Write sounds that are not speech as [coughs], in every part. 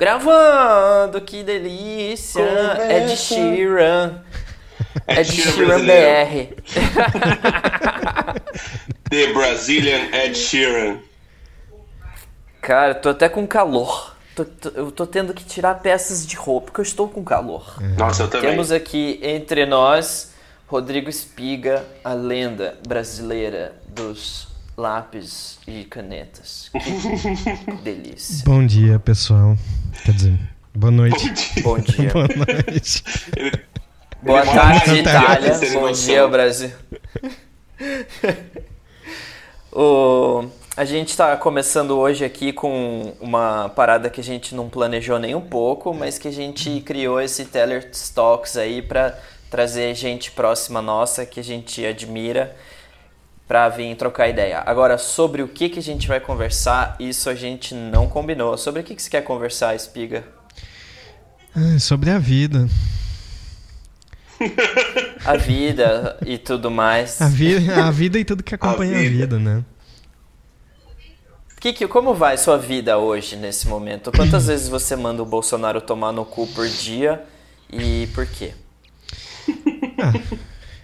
Gravando, que delícia! Conversa. Ed Sheeran. Ed Ed Sheeran Sheeran brasileiro. BR. [laughs] The Brazilian Ed Sheeran. Cara, tô até com calor. Tô- tô- eu tô tendo que tirar peças de roupa, porque eu estou com calor. Nossa, eu também. Temos aqui entre nós Rodrigo Espiga, a lenda brasileira dos lápis e canetas. Que [laughs] delícia. Bom dia, pessoal. Quer dizer, boa noite. Bom dia. [laughs] boa noite. Boa Ele tarde, Itália. Bom dia, Brasil. [laughs] o, a gente está começando hoje aqui com uma parada que a gente não planejou nem um pouco, mas que a gente criou esse Teller Talks aí para trazer gente próxima nossa que a gente admira para vir trocar ideia. Agora, sobre o que, que a gente vai conversar, isso a gente não combinou. Sobre o que, que você quer conversar, Espiga? Ah, sobre a vida. A vida e tudo mais. A, vi a vida e tudo que acompanha a vida. vida, né? Kiki, como vai sua vida hoje, nesse momento? Quantas [clears throat] vezes você manda o Bolsonaro tomar no cu por dia e por quê?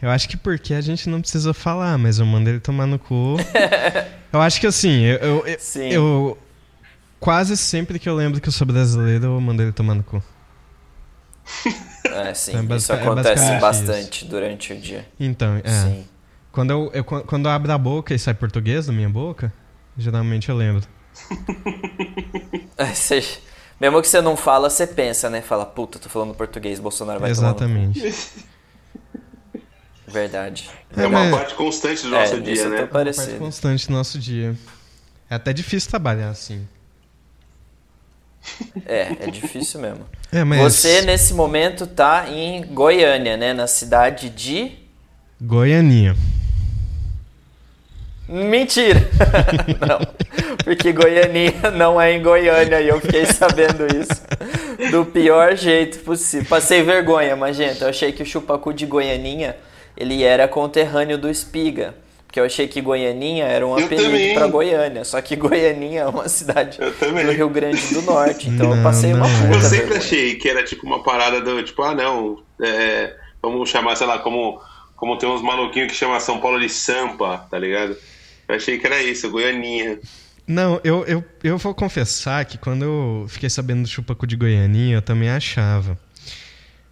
Eu acho que porque a gente não precisa falar, mas eu mando ele tomar no cu. [laughs] eu acho que assim, eu, eu, Sim. eu- Quase sempre que eu lembro que eu sou brasileiro, eu mando ele tomar no cu. [laughs] É, sim, É basic- isso é acontece basicamente bastante durante o dia. Então, é. Sim. Quando eu, eu- quando eu abro a boca e sai português da minha boca, geralmente eu lembro. [laughs] É, você- mesmo que você não fala, você pensa, né? Fala, puta, tô falando português, Bolsonaro vai tomar Exatamente. cu. Verdade. É uma mas- parte constante do É, nosso nisso dia, né? É uma parte constante do nosso dia. É até difícil trabalhar assim. É, é difícil mesmo. É, mas Você, nesse momento, tá em Goiânia, né? Na cidade de... Goianinha. Mentira! [laughs] não, porque Goianinha não é em Goiânia e eu fiquei sabendo isso do pior jeito possível. Passei vergonha, mas gente, eu achei que o chupacu de Goianinha ele era conterrâneo do Espiga. Porque eu achei que Goianinha era um Eu apelido também. pra Goiânia. Só que Goianinha é uma [laughs] cidade Eu do Rio Grande do Norte. Então eu Não, passei uma não. puta Eu sempre vergonha. achei que era tipo uma parada do tipo, ah não, é, vamos chamar, sei lá, como, como tem uns maluquinhos que chamam São Paulo de Sampa, tá ligado? Eu achei que era isso, Goianinha. Não, eu, eu, eu vou confessar que quando eu fiquei sabendo do chupacu de Goianinha, eu também achava.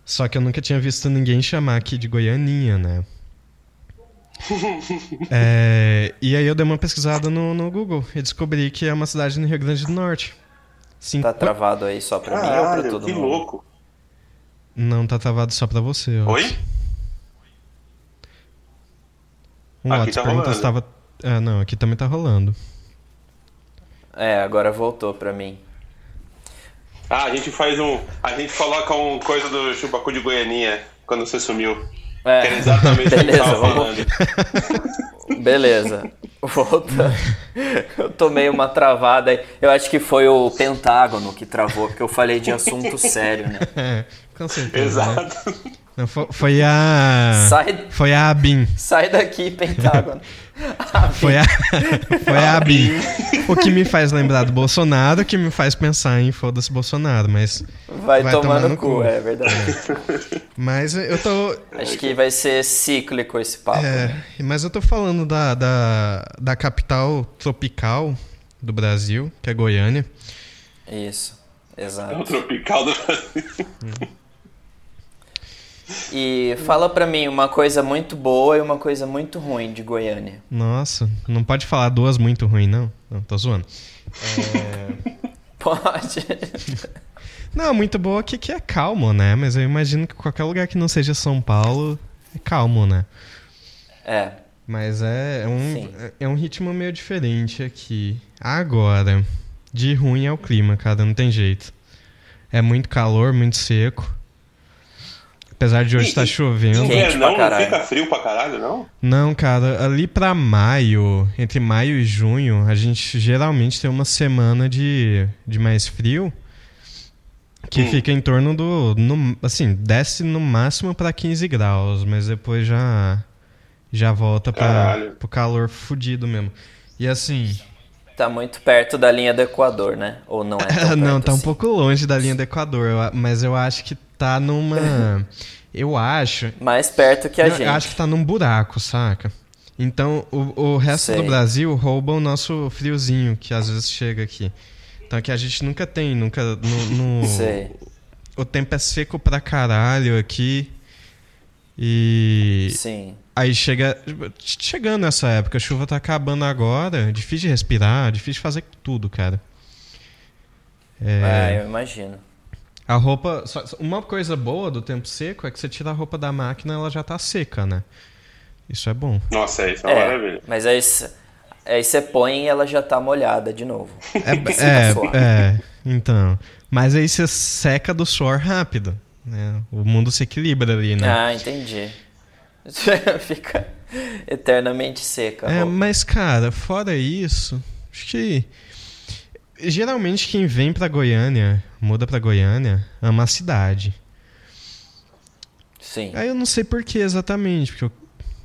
Só que eu nunca tinha visto ninguém chamar aqui de Goianinha, né? [laughs] É, e aí eu dei uma pesquisada no, no Google e descobri que é uma cidade no Rio Grande do Norte. Sim, Tá travado aí só pra mim ou pra Caralho, todo que mundo? louco. Não tá travado só pra você. Oi? Um Aqui tá rolando. se tava... Ah, não, aqui também tá rolando. É, agora voltou pra mim. Ah, a gente faz um. A gente coloca um coisa do chupacu de Goianinha quando você sumiu. É. Que era exatamente o que Beleza, tava vamos- falando. [laughs] Beleza. Volta. Eu tomei uma travada aí. Eu acho que foi o Pentágono que travou, porque eu falei de assunto sério, né? É, [laughs] com certeza. né? Exato. Não, fo- foi a... Sai, Foi a Abin. sai daqui, Pentágono. [laughs] Foi a, [laughs] foi a Abin. O que me faz lembrar do Bolsonaro, o que me faz pensar em foda-se Bolsonaro, mas... Vai, tomar, no cu, é verdade. Mas eu tô... Acho que vai ser cíclico esse papo. né? É, mas eu tô falando da, da, da capital tropical do Brasil, que é Goiânia. Isso, É o exato. tropical do Brasil. E fala pra mim uma coisa muito boa e uma coisa muito ruim de Goiânia. Nossa, não pode falar duas muito ruins, não. Não, tô zoando. [laughs] Pode. Não, muito boa que, que é calmo, né? Mas eu imagino que qualquer lugar que não seja São Paulo é calmo, né? É, Mas é, é um, Sim. é um ritmo meio diferente aqui. Agora, de ruim é o clima, cara, não tem jeito. É muito calor, muito seco. Apesar de hoje E- estar e- chovendo. Quente É, não, pra não fica frio pra caralho, não? Não, cara, ali pra maio, entre maio e junho, a gente geralmente tem uma semana de, de mais frio que Hum. fica em torno do. no- assim, desce no máximo pra 15 graus, mas depois já já volta pra, Caralho. pro calor fudido mesmo. E assim, Tá muito perto da linha do Equador, né? Ou não é? [laughs] Não, tá um assim? pouco longe da linha do Equador, eu mas eu acho que tá numa. [laughs] eu acho. Mais perto que a Não, gente. Eu acho que tá num buraco, saca? Então o, o resto Sei. do Brasil rouba o nosso friozinho que às vezes chega aqui. Então que a gente nunca tem, nunca. No, no- [laughs] Sei. O tempo é seco pra caralho aqui. E. Sim. Aí chega. Chegando essa época, a chuva tá acabando agora. Difícil de respirar, difícil de fazer tudo, cara. É, eu imagino. A roupa. Uma coisa boa do tempo seco é que você tira a roupa da máquina ela já tá seca, né? Isso é bom. Nossa, isso é uma É, maravilha. mas aí aí você põe e ela já tá molhada de novo. É, [laughs] suave. é, então. Mas aí você seca do suor rápido. Né? O mundo se equilibra ali, né? Ah, entendi. [laughs] Fica eternamente seca. É, mas, cara, fora isso, acho que. Geralmente quem vem pra Goiânia, muda pra Goiânia, ama a cidade. Sim. Aí eu não sei por que exatamente, porque eu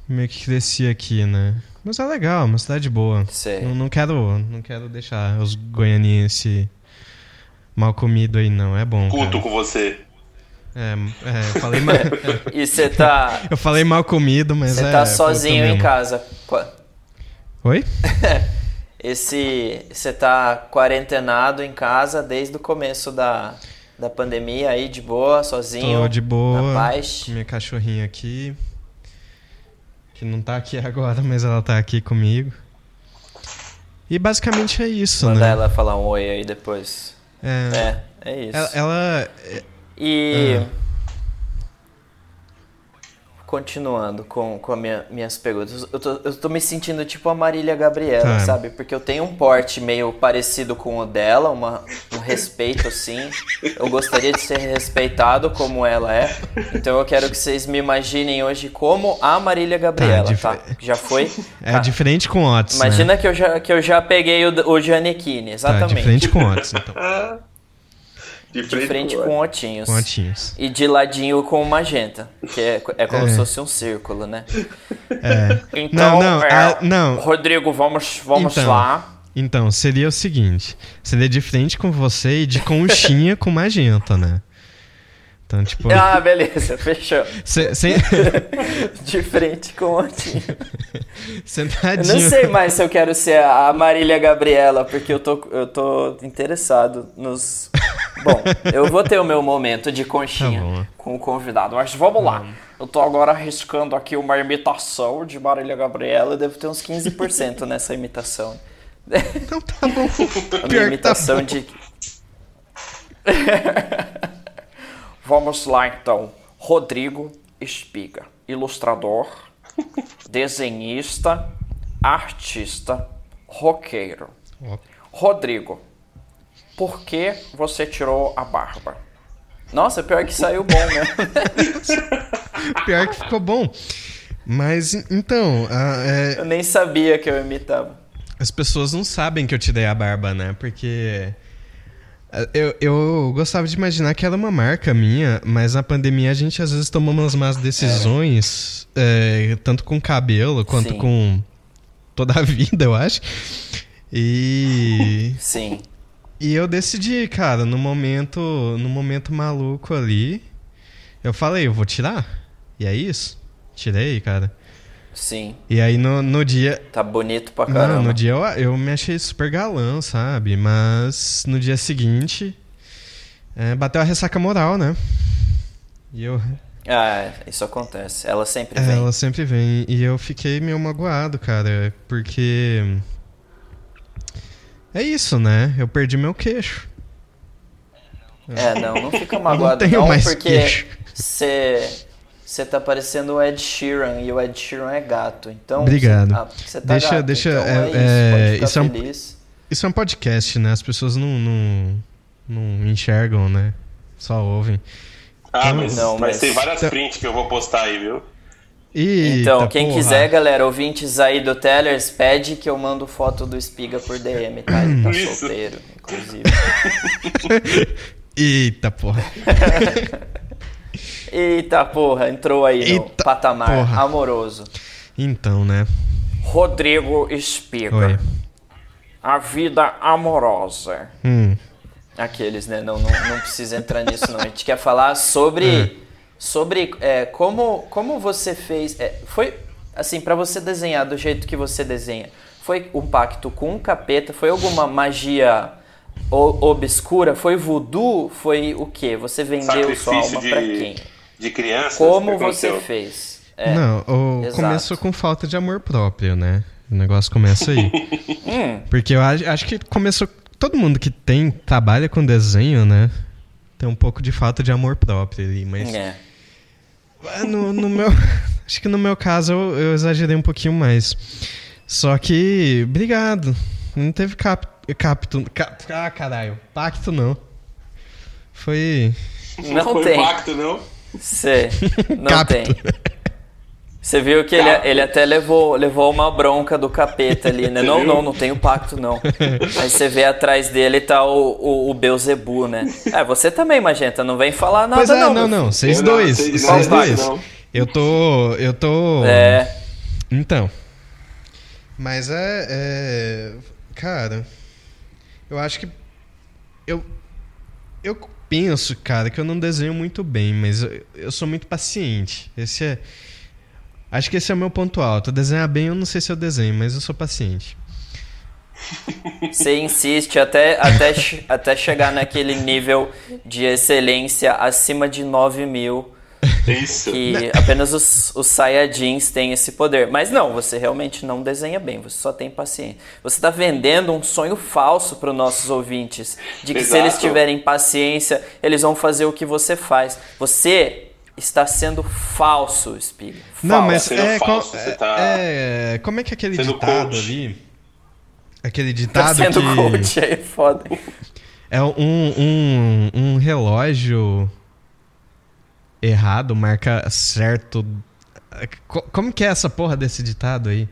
meio que cresci aqui, né? Mas é legal, uma cidade boa. Sei. Não, não quero, não quero deixar os goianienses mal comido aí, não. É bom. Culto cara. com você. É, é, eu falei mal, [laughs] E você tá, eu falei mal comido, mas você é. tá culto sozinho em casa. Oi? [laughs] Esse, você tá quarentenado em casa desde o começo da, da pandemia aí, de boa, sozinho. Tô de boa. Na paz. Com minha cachorrinha aqui. Que não tá aqui agora, mas ela tá aqui comigo. E basicamente é isso, Mandar né? ela falar um oi aí depois. É, É, é isso. ela, ela- E. Ah. Continuando com, com as minha, minhas perguntas. Eu tô, eu tô me sentindo tipo a Marília Gabriela, Tá. sabe? Porque eu tenho um porte meio parecido com o dela, uma, um respeito assim. Eu gostaria de ser respeitado como ela é. Então eu quero que vocês me imaginem hoje como a Marília Gabriela, dif- tá? Já foi? é Tá. diferente com Otis, né? Imagina que, eu já, que eu já peguei o, o Giannichini, Tá, exatamente. de frente com Otis, então. [laughs] De De frente com com Otinhos. Com Otinhos. E de ladinho com o magenta, que é, é como É. se fosse um círculo, né? É. [laughs] Então, Não, não, é, ah, não. Rodrigo, vamos, vamos Então. lá. Então, seria o seguinte: seria de frente com você e de conchinha com magenta, né? Então, tipo. [laughs] Ah, beleza, fechou. cê- [laughs] De frente com o Otinho. Eu sentadinho. não sei mais se eu quero ser a Marília Gabriela, porque eu tô, eu tô interessado nos. Bom, eu vou ter o meu momento de conchinha Tá com o convidado, mas vamos lá. Eu tô agora arriscando aqui uma imitação de Marília Gabriela, eu devo ter uns 15% nessa imitação. Não, tá bom. [laughs] A minha Pior que tá imitação bom. de. [laughs] Vamos lá então. Rodrigo Espiga, ilustrador, [laughs] desenhista, artista, roqueiro. Rodrigo, por que você tirou a barba? Nossa, pior que saiu bom, né? [laughs] Pior que ficou bom. Mas, então, a- é, Eu nem sabia que eu imitava. as pessoas não sabem que eu tirei a barba, né? Porque. é, Eu, eu gostava de imaginar que era uma marca minha, mas na pandemia a gente às vezes toma umas más decisões, é, tanto com cabelo quanto Sim. com toda a [laughs] vida, eu acho. E. Sim. E eu decidi, cara, no momento, no momento maluco ali, eu falei, eu vou tirar. E é isso. Tirei, cara. Sim. E aí no, no dia. Tá bonito pra Não, caramba. no dia eu, eu me achei super galã, sabe? Mas no dia seguinte. é, bateu a ressaca moral, né? E eu. Ah, isso acontece. Ela sempre vem. Ela sempre vem. E eu fiquei meio magoado, cara. Porque. É isso, né? Eu perdi meu queixo. É, não, não fica não magoado tenho não, mais porque você você tá parecendo o Ed Sheeran e o Ed Sheeran é gato. Então, Obrigado. Você, ah, tá Deixa- gato, deixa- então é- é, isso, é, pode ficar isso é um- feliz. Isso é um podcast, né? As pessoas não, não, não enxergam, né? Só ouvem. Ah, mas, Não, mas mas- tem várias prints que eu vou postar aí, viu? Eita, Então, quem porra. quiser, galera, ouvintes aí do Tellers, pede que eu mando foto do Espiga por DM, tá? Ele tá Isso. solteiro, inclusive. [laughs] Eita, porra. [laughs] Eita porra, entrou aí no Eita patamar porra. amoroso. Então, né? Rodrigo Espiga. Oi. a vida amorosa. Hum. Aqueles, né? Não, não, não precisa entrar nisso, não. A gente quer falar sobre, sobre é, como, como você fez. é, foi assim, pra você desenhar do jeito que você desenha. Foi um pacto com um capeta? Foi alguma magia o- obscura? Foi voodoo? Foi o quê? Você vendeu sua alma de, pra quem? de crianças. Como que você fez? É. Não, o, começou com falta de amor próprio, né? O negócio começa aí. [laughs] Hum, Porque eu acho, acho que começou. Todo mundo que tem, trabalha com desenho, né? Tem um pouco de falta de amor próprio ali, mas. é. Ah, No, no meu. [laughs] Acho que no meu caso eu, eu exagerei um pouquinho mais. Só que. Obrigado. Não teve cap, capto. Cap, ah, caralho. Pacto não. Foi. Não Foi tem. pacto, não? Você não [laughs] Capto. tem. Você viu que ele, ele até levou, levou uma bronca do capeta ali, né? [laughs] Não, não, não tem o pacto, não. Aí você vê atrás dele tá o, o, o Beuzebu, né? É, você também, Magenta, não vem falar nada, Pois é, não. não, não. Vocês dois. Vocês dois. não. Eu tô. Eu tô. É, Então. Mas é, é. Cara. Eu acho que. Eu. Eu penso, cara, que eu não desenho muito bem, mas eu, eu sou muito paciente. Esse é. Acho que esse é o meu ponto alto. Desenhar bem, eu não sei se eu desenho, mas eu sou paciente. [laughs] você insiste até, até, até chegar naquele nível de excelência acima de 9 mil. Isso. que apenas os, os Saiyajins têm esse poder. Mas não, você realmente não desenha bem, você só tem paciência. Você está vendendo um sonho falso para os nossos ouvintes, de que se Exato. eles tiverem paciência, eles vão fazer o que você faz. Você está sendo falso, Spiga. Não, Falso. mas é, falso, você tá é- Como é que é aquele ditado coach. ali? Aquele Tá ditado sendo que coach aí, foda. [laughs] é um, um, um relógio errado marca certo. Co- Como que é essa porra desse ditado aí?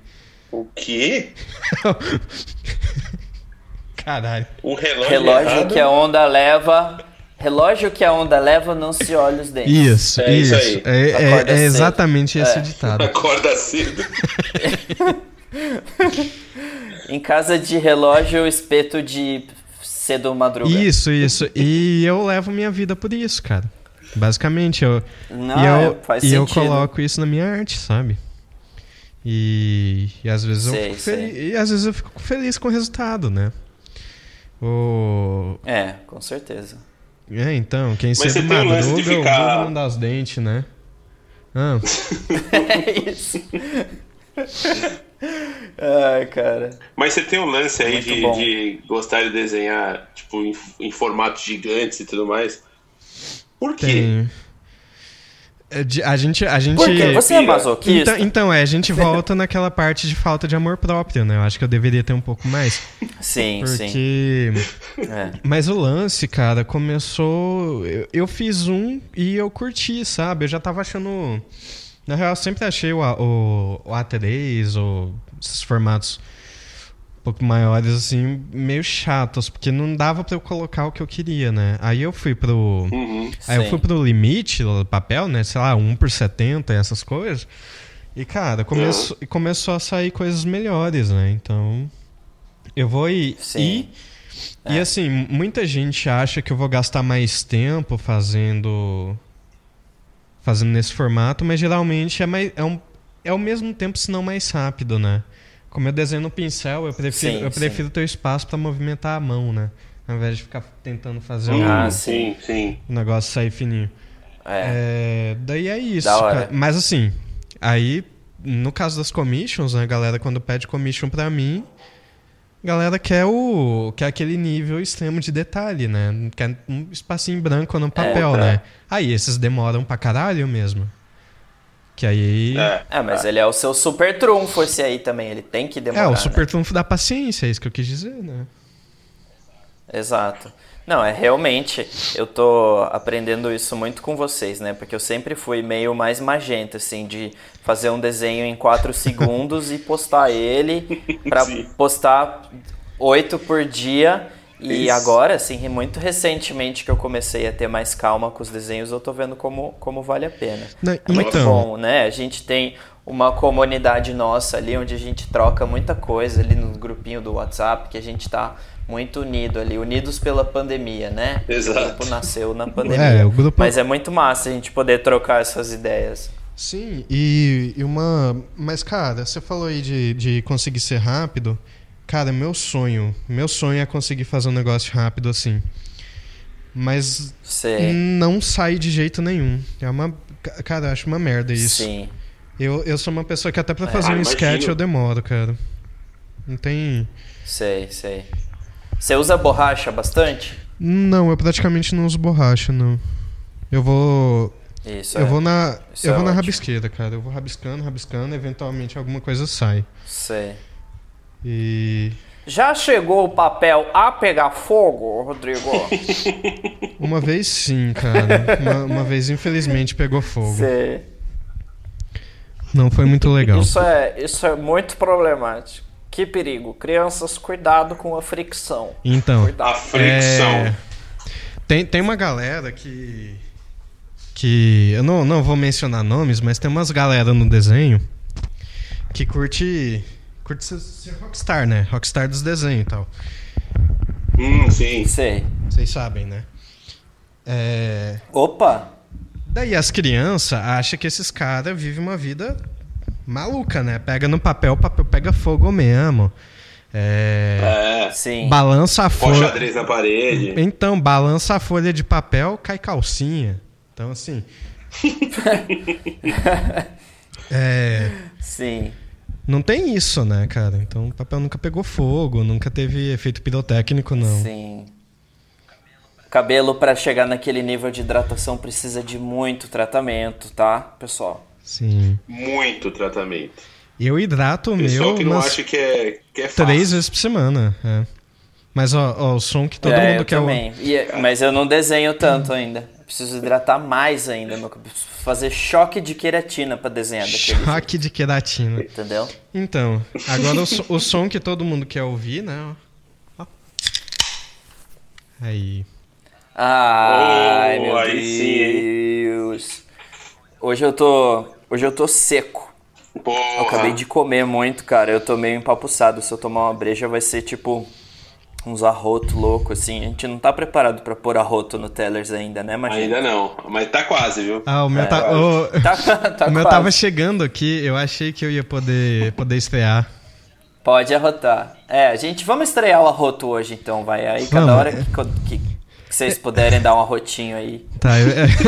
O quê? [laughs] Caralho. Um relógio, Relógio que a onda leva. Relógio que a onda leva, não se olha os dentes. Isso, É isso. isso aí. É, é- é cedo. exatamente esse É. ditado. Acorda cedo. [laughs] Em casa de relógio, espeto de cedo madruga. Isso, isso. E eu levo minha vida por isso, cara. Basicamente, eu, Não, e eu, é, faz e eu coloco isso na minha arte, sabe? E, e às vezes Sei, eu fico feliz, e às vezes eu fico feliz com o resultado, né? O, É, com certeza. É, então, quem Mas um de madruga, o ficar- não dá os dentes, né? Ah, [laughs] É isso. Ai, cara. Mas você tem um lance aí de, de gostar de desenhar, tipo, em, em formatos gigantes e tudo mais. Por quê? tem. É A gente, a gente. Por quê? Você é masoquista? Então, então, é, a gente volta naquela parte de falta de amor próprio, né? Eu acho que eu deveria ter um pouco mais. Sim, sim. Porque. É. Mas o lance, cara, começou. Eu, eu fiz um e eu curti, sabe? Eu já tava achando. Na real, eu sempre achei o, A- o, o A3 ou esses formatos pouco maiores, assim, meio chatos, porque não dava pra eu colocar o que eu queria, né? Aí eu fui pro. Uhum. Aí eu Sim. fui pro limite, o papel, né? Sei lá, 1 por 70, essas coisas. E, cara, começou, começou a sair coisas melhores, né? Então. Eu vou ir. Sim. E, e assim, muita gente acha que eu vou gastar mais tempo fazendo. Fazendo nesse formato, mas geralmente é, mais, é, um, é ao mesmo tempo, se não mais rápido, né? Como eu desenho no pincel, eu prefiro, Sim, eu sim. prefiro ter espaço pra movimentar a mão, né? Ao invés de ficar tentando fazer Hum, um, Ah, sim, sim. o negócio sair fininho. É. É, daí é isso. Da. Mas assim, aí, no caso das commissions, né, a galera quando pede commission pra mim, a galera quer o. quer aquele nível extremo de detalhe, né? Quer um espacinho branco no papel, É. né? Aí esses demoram pra caralho mesmo. Que aí. É. É, mas ele é o seu super trunfo esse aí também. Ele tem que demorar. É, o né? super trunfo da paciência, é isso que eu quis dizer, né? Exato. Não, é realmente, eu tô aprendendo isso muito com vocês, né? Porque eu sempre fui meio mais magenta, assim, de fazer um desenho em 4 [laughs] segundos e postar ele pra Sim. postar 8 por dia. E Isso. agora, assim, muito recentemente que eu comecei a ter mais calma com os desenhos, eu tô vendo como, como vale a pena. Não, É muito então- bom, né? A gente tem uma comunidade nossa ali, onde a gente troca muita coisa ali no grupinho do WhatsApp, que a gente tá muito unido ali, unidos pela pandemia, né? Exato. O grupo nasceu na pandemia. É, o grupo- Mas é muito massa a gente poder trocar essas ideias. Sim, e, e uma. Mas, cara, você falou aí de, de conseguir ser rápido. Cara, meu sonho. Meu sonho é conseguir fazer um negócio rápido assim. Mas Sei. não sai de jeito nenhum. É uma. ca- Cara, eu acho uma merda isso. Sim. Eu, eu sou uma pessoa que até pra É. fazer Ah, um imagino. sketch eu demoro, cara. Não tem. Sei, sei. Você usa borracha bastante? Não, eu praticamente não uso borracha, não. Eu vou. Isso. eu é. vou na. Isso eu é vou na ótimo. rabisqueira, cara. Eu vou rabiscando, rabiscando, eventualmente alguma coisa sai. Sei. E. Já chegou o papel a pegar fogo, Rodrigo? [laughs] Uma vez sim, cara. Uma, uma vez, infelizmente, pegou fogo. Sei. Não foi muito legal. Isso é, isso é muito problemático. Que perigo. Crianças, cuidado com a fricção. Então. A Cuidado. fricção. É, tem, tem uma galera que. Que. Eu não, não vou mencionar nomes, mas tem umas galera no desenho que curte. Curte ser, ser rockstar, né? Rockstar dos desenhos e tal. Hum, sim. Sei. Vocês sabem, né? É, Opa! Daí as crianças acham que esses caras vivem uma vida maluca, né? Pega no papel, o papel pega fogo mesmo. É, É. Sim. balança a folha. xadrez na parede. Então, balança a folha de papel, cai calcinha. Então, assim. [laughs] é, Sim. Não tem isso, né, cara? Então, o papel nunca pegou fogo, nunca teve efeito pirotécnico, não. Sim. Cabelo para chegar naquele nível de hidratação precisa de muito tratamento, tá, pessoal? Sim. Muito tratamento. Eu hidrato o meu que não acha que é, que é fácil. três vezes por semana. é. Mas, ó, ó, o som que todo é, mundo eu quer. o- também. E- mas eu não desenho tanto ainda. Preciso hidratar mais ainda. Eu preciso fazer choque de queratina para desenhar daquele jeito, Choque de queratina. entendeu? Então, agora o, so- o som que todo mundo quer ouvir, né? ó. Aí. Ai, Oh, meu sim, Deus. Hoje eu tô, hoje eu tô seco. Porra. Eu acabei de comer muito, cara. Eu tô meio empapuçado. Se eu tomar uma breja, vai ser tipo uns arroto louco, assim. A gente não tá preparado pra pôr arroto no Tellers ainda, né, Magina? Ainda não, mas tá quase, viu? Ah, o meu, É, tá, o, Tá, tá [laughs] o meu quase. tava chegando aqui, eu achei que eu ia poder, poder estrear. Pode arrotar. É, gente, vamos estrear o arroto hoje, então, vai. Aí cada Vamos. hora que, que- que vocês puderem dar um arrotinho aí. Tá, eu-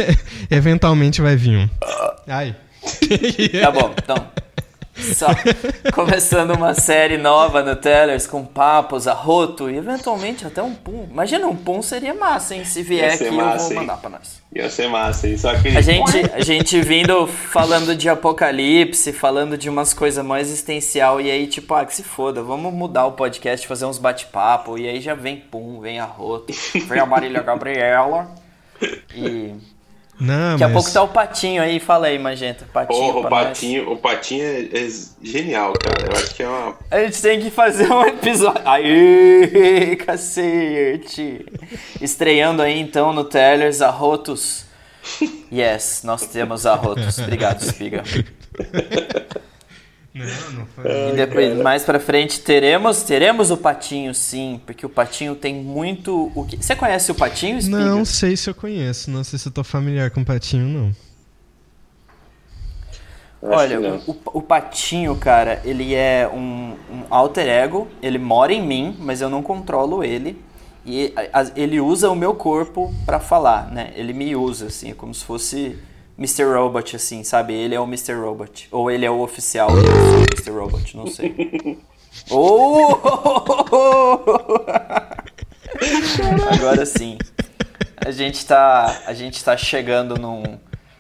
[laughs] eventualmente vai vir um. Ai. Tá bom, então. Só começando uma série nova no Tellers com papos, arroto e eventualmente até um pum. Imagina um pum seria massa, hein? Se vier aqui, eu massa, vou hein? mandar pra nós. Ia ser massa, hein? Só aquele... A gente, a gente vindo falando de apocalipse, falando de umas coisas mais existencial, e aí, tipo, ah, que se foda, vamos mudar o podcast, fazer uns bate-papo, e aí já vem pum, vem arroto, vem a Marília Gabriela. E Não, daqui a mas... pouco tá o patinho aí, fala aí, Magenta. Patinho Porra, o nós. patinho, o patinho é, é genial, cara. Eu acho que é uma. A gente tem que fazer um episódio. Aê, cacete! Estreando aí então no Tellers Arrotos. [laughs] Yes, nós temos arrotos. Obrigado, Spiga. [laughs] Não, não foi. E depois, mais pra frente, teremos teremos o Patinho, sim, porque o Patinho tem muito o que. Você conhece o Patinho, Spiga? Não sei se eu conheço, não sei se eu tô familiar com o Patinho, não. Acho Olha, o, o Patinho, cara, ele é um, um alter ego, ele mora em mim, mas eu não controlo ele. E a- a- ele usa o meu corpo pra falar, né? Ele me usa, assim, é como se fosse Mr. Robot, assim, sabe? Ele é o Mr. Robot. Ou ele é o oficial e eu sou o Mr. Robot, não sei. [laughs] oh! Agora sim. A gente tá, a gente tá chegando num,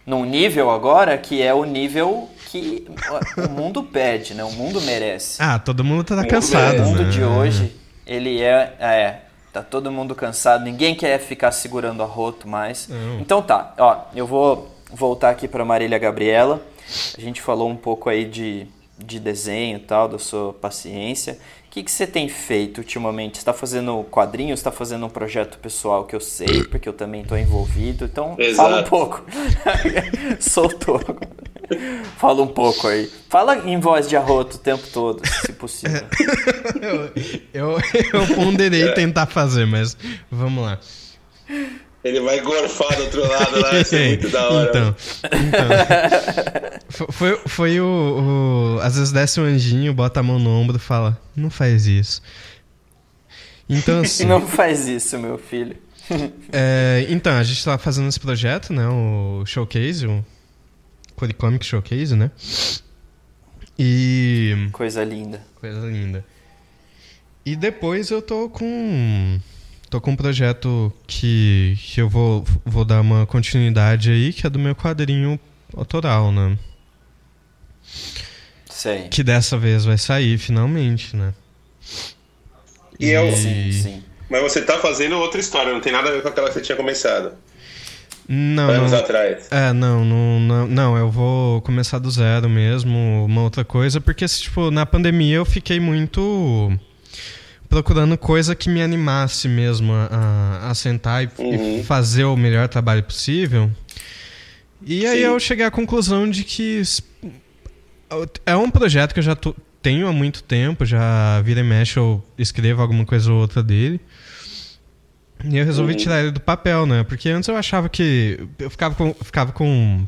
num nível agora que é o nível que o mundo pede, né? O mundo merece. Ah, todo mundo tá cansado, o mundo né? de hoje, ele é, é, tá todo mundo cansado, ninguém quer ficar segurando a roto mais. Não. Então tá, ó, eu vou voltar aqui pra Marília Gabriela. A gente falou um pouco aí de, de desenho e tal, da sua paciência. O que, que você tem feito ultimamente? Você tá fazendo quadrinhos? Está fazendo um projeto pessoal que eu sei, porque eu também tô envolvido. Então, fala um Exato. pouco. [laughs] Soltou. Fala um pouco aí. Fala em voz de arroto o tempo todo, se possível. [laughs] eu, eu, eu ponderei tentar fazer, mas vamos lá. Ele vai gorfar do outro lado lá, vai ser [laughs] muito da hora. Então, então [laughs] foi, foi o, o, Às vezes desce um anjinho, bota a mão no ombro e fala: Não faz isso. Então, [laughs] assim. Não faz isso, meu filho. é, então, a gente tá fazendo esse projeto, né? O Showcase, o Coricomic Showcase, né? E. Coisa linda. Coisa linda. E depois eu tô com. Tô com um projeto que, que eu vou, vou dar uma continuidade aí, que é do meu quadrinho autoral, né? Sei. Que dessa vez vai sair finalmente, né? E, eu. Sim, sim. Mas você tá fazendo outra história, não tem nada a ver com aquela que você tinha começado. Não. Anos não, atrás. É, não, não, não, não, eu vou começar do zero mesmo, uma outra coisa, porque, tipo, na pandemia eu fiquei muito procurando coisa que me animasse mesmo a, a sentar e, uhum. e, fazer o melhor trabalho possível. E aí Sim. eu cheguei à conclusão de que é um projeto que eu já tô, tenho há muito tempo, já vira e mexe eu escrevo alguma coisa ou outra dele. E eu resolvi uhum. tirar ele do papel, né? Porque antes eu achava que. Eu ficava com, ficava com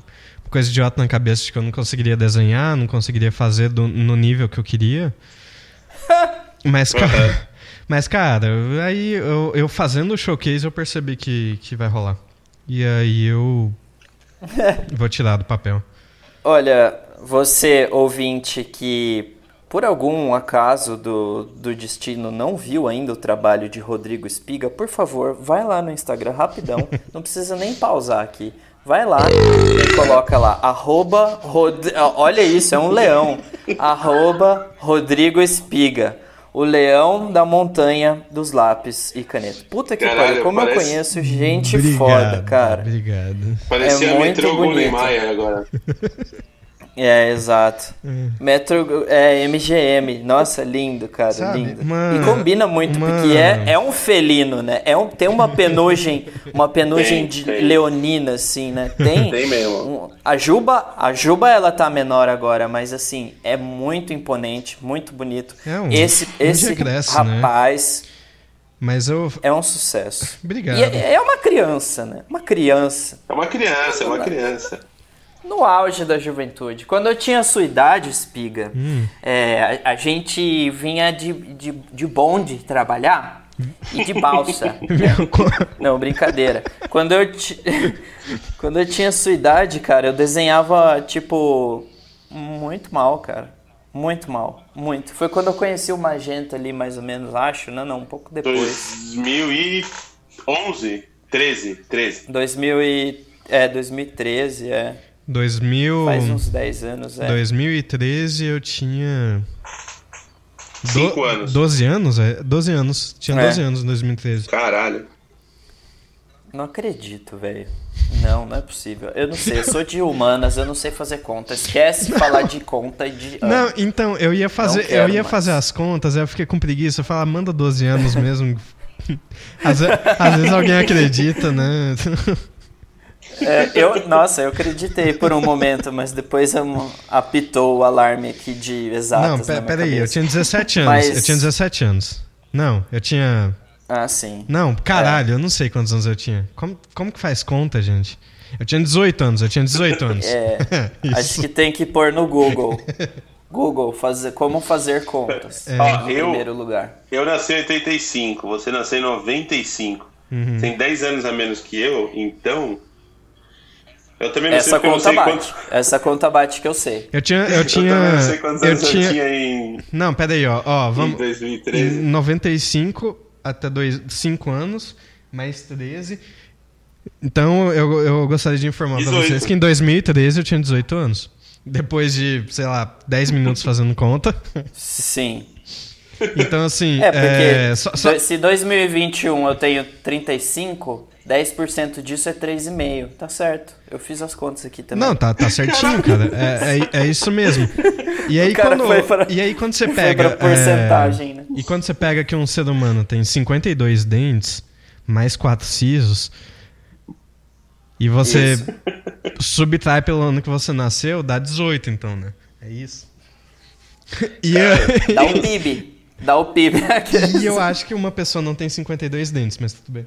coisa idiota na cabeça de que eu não conseguiria desenhar, não conseguiria fazer do, no nível que eu queria. [laughs] Mas, cara. Mas, cara, aí eu, eu fazendo o showcase eu percebi que, que vai rolar. E aí eu. [laughs] vou tirar do papel. Olha, você ouvinte que por algum acaso do, do destino não viu ainda o trabalho de Rodrigo Espiga, por favor, vai lá no Instagram rapidão, [laughs] não precisa nem pausar aqui. Vai lá e coloca lá, arroba, Rod... olha isso, é um leão, [laughs] arroba Rodrigo Espiga, o leão da montanha dos lápis e caneta. Puta que pariu, como parece... eu conheço gente obrigado, foda, cara. Obrigado. Parecia é muito bonito. Maia agora. [laughs] É, exato. É. Metro é MGM. Nossa, lindo, cara, Sabe, lindo. Uma, e combina muito, uma... porque é, é um felino, né? É um, tem uma penugem, uma penugem tem, de tem. leonina, assim, né? Tem. tem mesmo. Um, a Juba, a Juba, ela tá menor agora, mas assim, é muito imponente, muito bonito. É um, esse esse cresce, né? rapaz. Né? Mas eu. É um sucesso. Obrigado. E é, é uma criança, né? Uma criança. É uma criança, é uma criança no auge da juventude. Quando eu tinha a sua idade, Espiga, hum. é, a, a, gente vinha de, de, de bonde trabalhar e de balsa. [laughs] [laughs] Não, brincadeira. Quando eu, [laughs] Quando eu tinha a sua idade, cara, eu desenhava, tipo, muito mal, cara. Muito mal, muito. Foi quando eu conheci o Magenta ali, mais ou menos, acho, não, não, um pouco depois. 2011? 13, 13. 2000 e... É, 2013, é. 2000... Faz uns 10 anos, é. 2013 eu tinha... 5 do... anos. 12 anos? É, 12 anos. Tinha é. 12 anos em 2013. Caralho. Não acredito, velho. Não, não é possível. Eu não sei, eu sou de humanas, eu não sei fazer conta. Esquece de falar de conta e de. [laughs] Não, então, eu ia fazer, eu ia mais. fazer as contas, aí eu fiquei com preguiça. Eu falei, ah, manda 12 anos mesmo. [laughs] às, às vezes alguém acredita, né? [laughs] É, eu, nossa, eu acreditei por um momento, mas depois apitou o alarme aqui de exatas. Não, peraí, eu tinha 17 anos. Mas... Eu tinha 17 anos. Não, eu tinha. Ah, sim. Não, caralho, é. eu não sei quantos anos eu tinha. Como, como que faz conta, gente? Eu tinha 18 anos, eu tinha 18 anos. É. [laughs] acho que tem que pôr no Google. Google, fazer, como fazer contas. É. Ó, eu, primeiro lugar. Eu nasci em 85, você nasceu em 95. Uhum. Tem 10 anos a menos que eu, então eu também não Essa sei conta não sei bate. Quantos... Essa conta bate que eu sei. Eu tinha. Eu, tinha, eu também não sei quantos anos eu tinha... eu tinha em. Não, peraí, ó. ó vamos... Em 2013. Em 95 até 5 anos, mais 13. Então eu, eu gostaria de informar 18. pra vocês que em 2013 eu tinha 18 anos. Depois de, sei lá, 10 minutos fazendo conta. Sim. Então, assim. É, porque é, só, só... se 2021 eu tenho 35, 10% disso é 3,5. Tá certo. Eu fiz as contas aqui também. Não, tá, tá certinho, cara. É, é, é isso mesmo. E aí, [laughs] quando, pra, e aí quando você pega. porcentagem, é, né? E quando você pega que um ser humano tem 52 dentes, mais 4 sisos, e você. Isso. [laughs] subtrai pelo ano que você nasceu, dá 18, então, né? É isso. [laughs] E É. eu, Dá o PIB. Dá o PIB. e eu acho que uma pessoa não tem 52 dentes, mas tudo bem.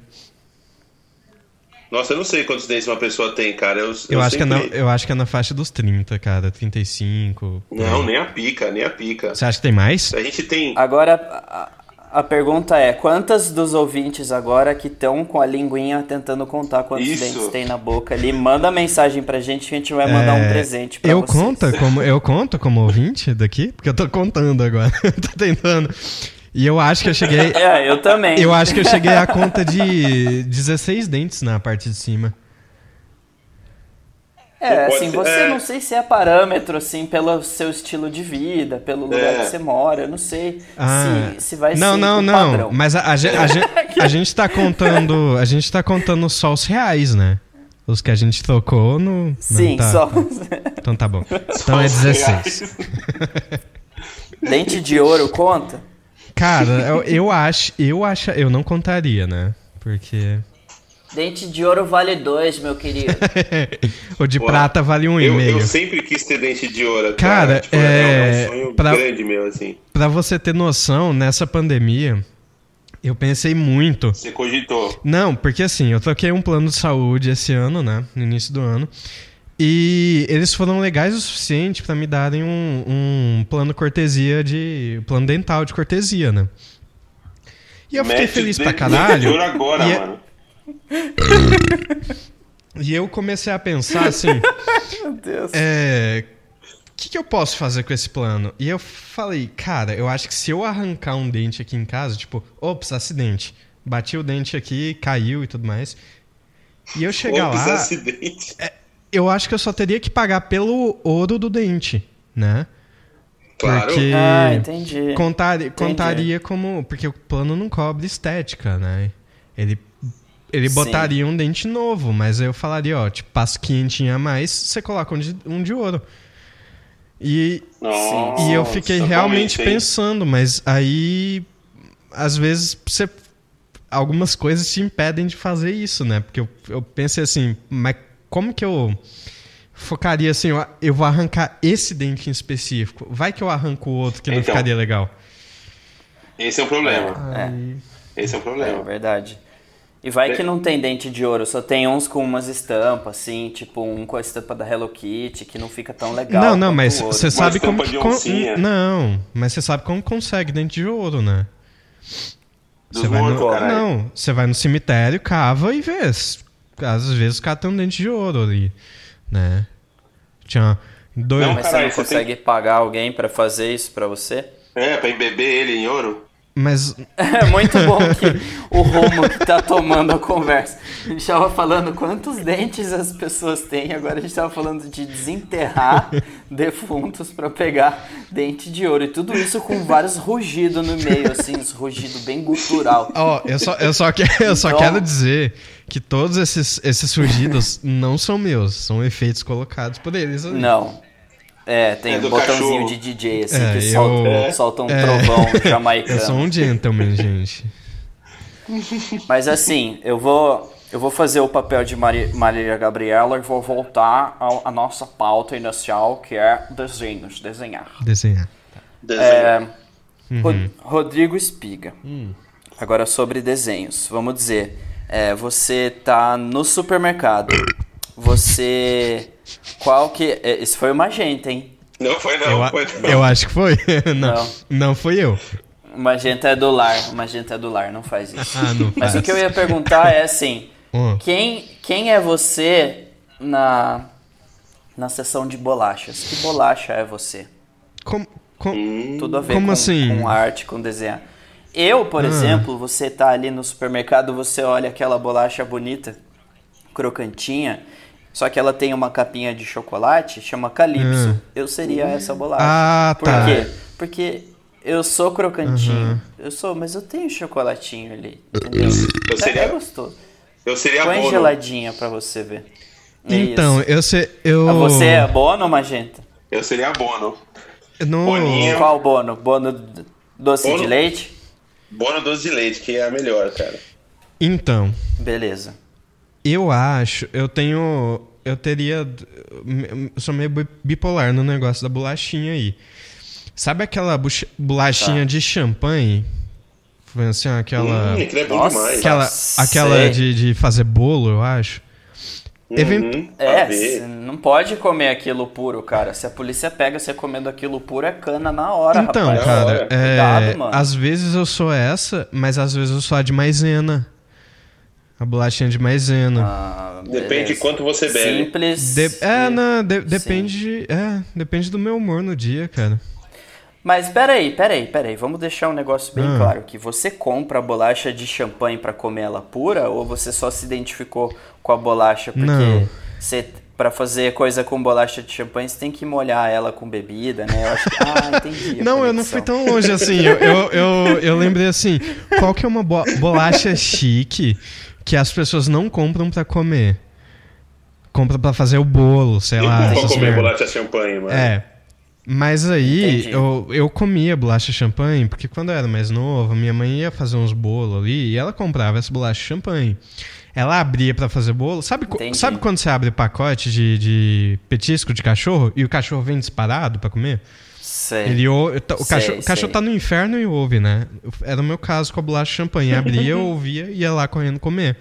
Nossa, eu não sei quantos dentes uma pessoa tem, cara. Eu, Eu, acho, que é na, sempre- eu acho que é na faixa dos 30, cara. 35. Não, nem a pica, nem a pica. Você acha que tem mais? A gente tem. Agora, a, a pergunta é: quantas dos ouvintes agora que estão com a linguinha tentando contar quantos Isso. dentes tem na boca ali, manda mensagem pra gente que a gente vai mandar um É, presente pra eu vocês. conto como eu conto como ouvinte daqui, porque eu tô contando agora. [laughs] tô tentando. E eu acho que eu cheguei [laughs] É, eu também. eu acho que eu cheguei à conta de 16 dentes na parte de cima. É, assim, você é. não sei se é parâmetro, assim, pelo seu estilo de vida, pelo lugar É. que você mora, eu não sei Ah, se, se vai não, ser não, não. padrão. Mas a, a, a, [laughs] a gente tá contando, a gente tá contando só os reais, né? Os que a gente trocou no não, Sim, tá. só. Então tá bom. [laughs] Então é os 16. reais. Dente de ouro conta? Cara, eu, eu acho, eu acho, eu não contaria, né? Porque Dente de ouro vale dois, meu querido. [laughs] o de Pô, prata vale um e Eu, meio. eu sempre quis ter dente de ouro. Cara, Cara, tipo, é, é um sonho pra- grande meu, assim. Pra você ter noção, nessa pandemia, eu pensei muito. Você cogitou. Não, porque assim, eu troquei um plano de saúde esse ano, né? No início do ano. E eles foram legais o suficiente pra me darem um, um plano cortesia de. plano dental de cortesia, né? E eu fiquei Mete feliz pra caralho. agora, E é- mano. E eu comecei a pensar assim. [laughs] meu Deus. É. O que, que eu posso fazer com esse plano? E eu falei, cara, eu acho que se eu arrancar um dente aqui em casa, tipo, ops, acidente. Bati o dente aqui, caiu e tudo mais. E eu chegar Ops, lá, acidente. Eu acho que eu só teria que pagar pelo ouro do dente, né? Claro. Porque Ah, entendi. contaria, contaria como. Porque o plano não cobre estética, né? Ele, ele Sim. botaria um dente novo, mas eu falaria, ó, tipo, passa quinhentinho a mais, você coloca um de, um de ouro. E, Nossa, e eu fiquei realmente hein? pensando, mas aí. Às vezes você. Algumas coisas te impedem de fazer isso, né? Porque eu, eu pensei assim, mas como que eu focaria assim, ó, eu vou arrancar esse dente em específico. Vai que eu arranco o outro que não Então. ficaria legal. Esse é um problema. É. Esse é um É problema. verdade. E vai É. que não tem dente de ouro, só tem uns com umas estampas, assim, tipo um com a estampa da Hello Kitty, que não fica tão legal. não, não, mas o você sabe como que con-. Não, mas você sabe como consegue dente de ouro, né? Você vai no... Não, você vai no cemitério, cava e vê. Às vezes o cara tem um dente de ouro ali, né? Tinha dois... Não, Mas você não consegue pagar alguém pra fazer isso pra você? É, pra embeber ele em ouro. Mas [laughs] É muito bom que o rumo que tá tomando a conversa. A gente tava falando quantos dentes as pessoas têm, agora a gente tava falando de desenterrar [laughs] defuntos pra pegar dente de ouro. E tudo isso com vários rugidos no meio, assim, uns rugidos bem gutural. Ó, eu só, eu só, que- eu só Então- quero dizer que todos esses, esses rugidos não são meus, são efeitos colocados por eles. ali. Não. É, tem É um botãozinho cachorro. de DJ, assim, É, que eu- solta, É. solta um É. trovão [laughs] Eu jamaicano. sou um gentleman, gente. Mas assim, eu vou, eu vou fazer o papel de Mari- Marília Gabriela e vou voltar à nossa pauta inicial, que é desenhos, desenhar. Desenhar. É, Uhum. Ro- Rodrigo Espiga. Hum. Agora sobre desenhos. Vamos dizer, é, você tá no supermercado. Você. Qual que. é, Esse foi o Magenta, hein? Não foi não, Eu, foi não. eu acho que foi. [laughs] não, Não. não fui eu. O Magenta é do lar. O Magenta é do lar, não faz isso. Ah, não Mas faz. o que eu ia perguntar é assim: [laughs] Hum. quem, quem é você na, na sessão de bolachas? Que bolacha é você? Como, com- Hum. Tudo a ver Como com, assim? com arte, com desenho. Eu, por Ah. exemplo, você tá ali no supermercado, você olha aquela bolacha bonita, crocantinha, só que ela tem uma capinha de chocolate, chama Calypso. Eu seria essa bolacha. Ah, Por tá. quê? Porque eu sou crocantinho. Uhum. Eu sou, mas eu tenho chocolatinho ali, entendeu? Eu seria- é gostoso. Eu seria Põe Bono. geladinha pra você ver. É Então, isso. eu sei. Eu, Ah, Você é Bono ou Magenta? Eu seria Bono. no, Boninho. Qual Bono? Bono doce Bono. de leite? Bono doce de leite, que é a melhor, cara. Então, Beleza. Eu acho. Eu tenho eu teria. Eu sou meio bi- bipolar no negócio da bolachinha aí. Sabe aquela bolachinha Tá. de champanhe? Foi assim, aquela. Hum, é bom Nossa. demais. aquela sei. aquela de, de fazer bolo, eu acho. event- Uhum, É, ver. cê não pode comer aquilo puro, cara. Se a polícia pega você comendo aquilo puro, é cana na hora, Então, rapaz. cara, hora. é, Cuidado, mano. às vezes eu sou essa, mas às vezes eu sou a de maisena. A bolachinha de maisena. Ah, Depende de quanto você bebe. Simples. De- é, não, de- Sim. depende. É, depende do meu humor no dia, cara. Mas peraí, peraí, peraí. Vamos deixar um negócio bem Ah. claro. Que você compra a bolacha de champanhe pra comer ela pura ou você só se identificou com a bolacha porque Não. você... Pra fazer coisa com bolacha de champanhe, você tem que molhar ela com bebida, né? Eu acho que... Ah, [laughs] entendi. Não, eu não fui tão longe assim. Eu, eu, eu, eu lembrei assim: qual que é uma bo- bolacha chique que as pessoas não compram pra comer? Compra pra fazer o bolo, sei Eu lá. não vou essas comer bolacha champanhe, mano. É. Mas aí Entendi. eu, eu comia bolacha champanhe, porque quando eu era mais novo, minha mãe ia fazer uns bolos ali e ela comprava essa bolacha champanhe. Ela abria pra fazer bolo. Sabe, Entendi. sabe quando você abre pacote de, de petisco de cachorro e o cachorro vem disparado pra comer? Sei. Ele ou- tá- o Sei, cachorro, o cachorro tá no inferno e ouve, né? Era o meu caso com a bolacha champanhe. [laughs] Abria, eu ouvia e ia lá correndo comer.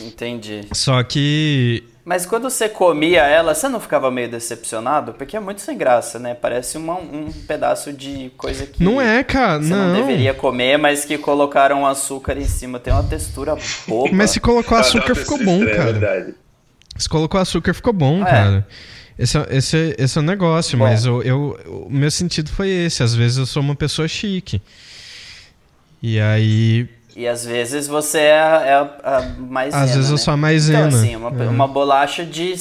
Entendi. Só que. Mas quando você comia ela, você não ficava meio decepcionado? Porque é muito sem graça, né? Parece uma- um pedaço de coisa que Não é, cara. você não. Não. deveria comer, mas que colocaram açúcar em cima. Tem uma textura boba. Mas se colocou açúcar, ficou bom, cara. Se colocou açúcar, ficou bom, É. cara. Esse, é- esse, esse é o negócio, Bom. mas eu, eu- o meu sentido foi esse. Às vezes eu sou uma pessoa chique. E aí. E às vezes você é a, é a- maisena, Às vezes eu né? sou a maisena. Então, assim, uma, É. uma bolacha de...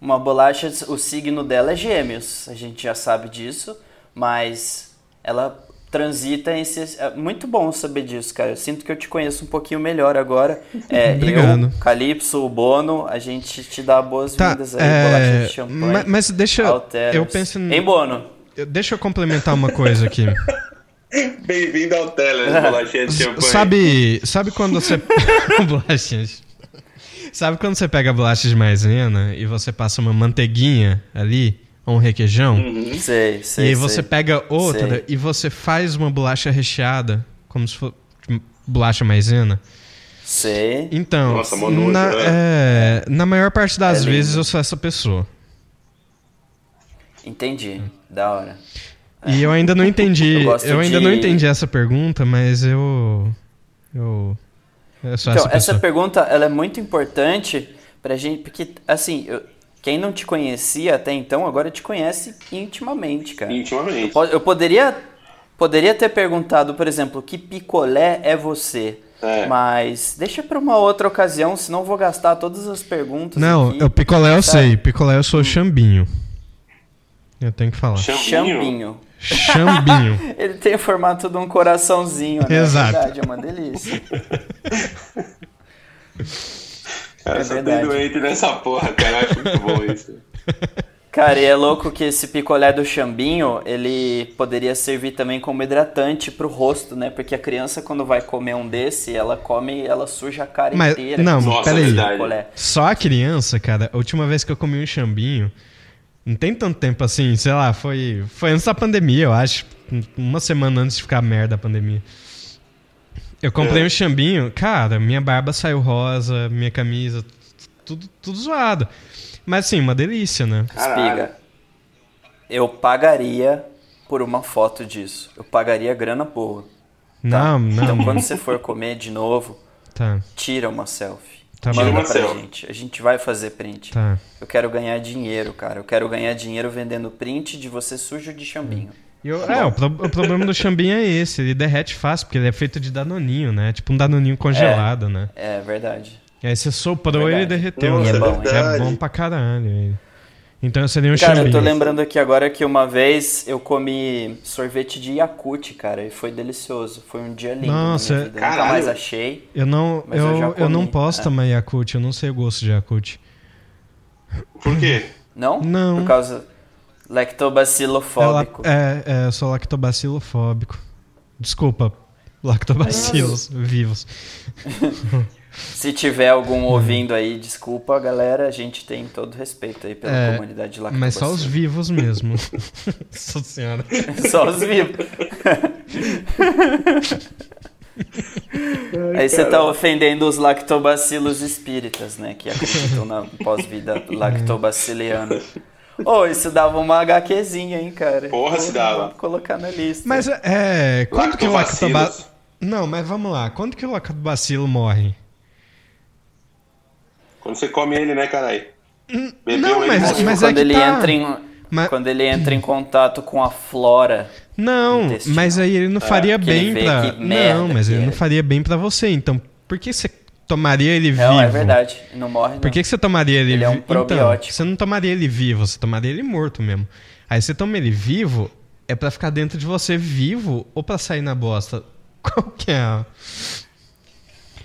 Uma bolacha, o signo dela é gêmeos. A gente já sabe disso. Mas ela transita em... esse- É muito bom saber disso, cara. Eu sinto que eu te conheço um pouquinho melhor agora. [laughs] É, Obrigado. Eu, Calypso, o Bono, a gente te dá Tá, boas-vindas aí. é, Bolacha de champanhe. ma- mas deixa. Alteras. Eu penso. Em Bono. eu- Deixa eu complementar uma coisa aqui. [laughs] Bem-vindo ao Teller, [laughs] bolachinha de champanhe. Sabe, sabe quando você bolachinhas. Sabe quando você pega a bolacha de maisena e você passa uma manteiguinha ali, ou um requeijão? Sei, sei, e aí você sei. pega outra Sei. e você faz uma bolacha recheada, como se fosse bolacha maisena. Sei. Então, Nossa, na, né? é, na maior parte das É vezes eu sou essa pessoa. Entendi. Da hora. E eu ainda não entendi, [laughs] Eu eu, ainda de- não entendi essa pergunta, mas eu eu eu sou Então, essa essa pergunta ela é muito importante pra gente, porque, assim, eu- quem não te conhecia até então, agora te conhece intimamente, cara. Intimamente. Po- Eu poderia, poderia ter perguntado, por exemplo, que picolé é você? É. Mas deixa pra uma outra ocasião, senão eu vou gastar todas as perguntas Não, aqui. o picolé eu sabe? sei, picolé eu sou chambinho. Eu tenho que falar. Chambinho. Chambinho. Chambinho. [laughs] Ele tem o formato de um coraçãozinho, né? Exato. É verdade, é uma delícia. [laughs] Cara, É só tem doente nessa porra, cara. Eu acho muito bom isso. [laughs] Cara, e é louco que esse picolé do chambinho, ele poderia servir também como hidratante pro rosto, né? Porque a criança, quando vai comer um desse, ela come e ela suja a cara Mas, inteira. não, Nossa, peraí. verdade. picolé. Só a criança, cara, a última vez que eu comi um chambinho, não tem tanto tempo assim, sei lá, foi, foi antes da pandemia, eu acho. Uma semana antes de ficar merda a pandemia. Eu comprei É. um chambinho, cara, minha barba saiu rosa, minha camisa, tudo, tudo zoado. Mas assim, uma delícia, né? Espiga. Eu pagaria por uma foto disso. Eu pagaria grana boa. tá? Não, não. Então quando você for comer de novo, Tá, tira uma selfie. tá Tira bom. uma Manda pra selfie. gente. A gente vai fazer print. Tá. Eu quero ganhar dinheiro, cara. Eu quero ganhar dinheiro vendendo print de você sujo de chambinho. E eu- é, o, pro- o problema do chambinho é esse, ele derrete fácil, porque ele é feito de danoninho, né? Tipo um danoninho congelado, né? É verdade. E aí você soprou e ele derreteu, Nossa, né? é bom, é bom pra caralho. ele. Então seria um Cara, eu chambinho. tô lembrando aqui agora que uma vez eu comi sorvete de Yakut, cara, e foi delicioso. Foi um dia lindo. Nossa, na minha vida. Nunca mais achei. Eu não, Mas eu eu, já eu, não posso é. tomar Yakult, eu não sei o gosto de Yakult. Por quê? Não? Não. Por causa lactobacilofóbico. É, é, eu sou lactobacilofóbico. Desculpa, lactobacilos vivos. [laughs] Se tiver algum ouvindo aí, desculpa, galera. A gente tem todo respeito aí pela É, comunidade lá. Mas só os vivos mesmo. [laughs] Nossa senhora. [laughs] Só os vivos. Aí você tá ofendendo os lactobacilos espíritas, né? Que acreditam na pós-vida lactobaciliana. Ô, isso dava uma HQzinha, hein, cara? Porra, se dava. Colocar na lista. Mas é. Quando que o lactobacilo. Não, mas vamos lá. Quando que o lactobacilo morre? Quando você come ele, né, caralho? Bebeu não, mas- mas é quando que ele tá. entra em Mas- quando ele entra em contato com a flora. Não, mas aí ele não faria bem vê pra. que merda Não, mas que ele não é. faria bem pra você. Então, por que você tomaria ele vivo? Não, é verdade. Não morre, não. Por que, que você tomaria ele Ele é um vivo? Então, probiótico. você não tomaria ele vivo, você tomaria ele morto mesmo. Aí você toma ele vivo, é pra ficar dentro de você vivo ou pra sair na bosta? [laughs] Qual que é?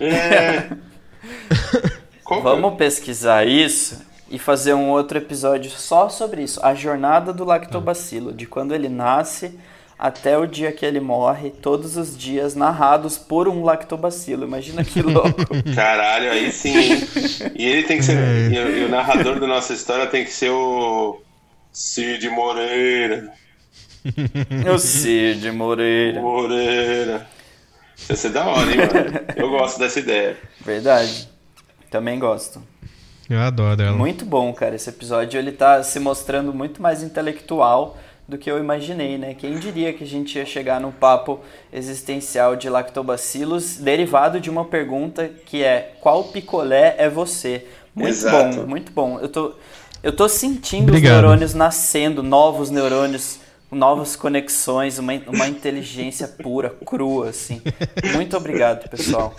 É. [laughs] Qual que é? Vamos pesquisar isso e fazer um outro episódio só sobre isso. A jornada do lactobacilo, de quando ele nasce até o dia que ele morre, todos os dias narrados por um lactobacilo. Imagina que louco. [laughs] Caralho, aí sim. hein? E ele tem que ser. É. E, o- e o narrador da nossa história tem que ser o. Cid Moreira. o Cid Moreira. Moreira. Isso ia ser da hora, hein, mano? Eu gosto dessa ideia. Verdade. Também gosto. Eu adoro ela. Muito bom, cara. Esse episódio ele tá se mostrando muito mais intelectual do que eu imaginei, né? Quem diria que a gente ia chegar num papo existencial de lactobacilos derivado de uma pergunta que é qual picolé é você? Muito Exato. bom, muito bom. Eu tô eu tô sentindo Obrigado. os neurônios nascendo, novos neurônios, novas conexões, uma, uma inteligência pura, crua assim. Muito obrigado, pessoal.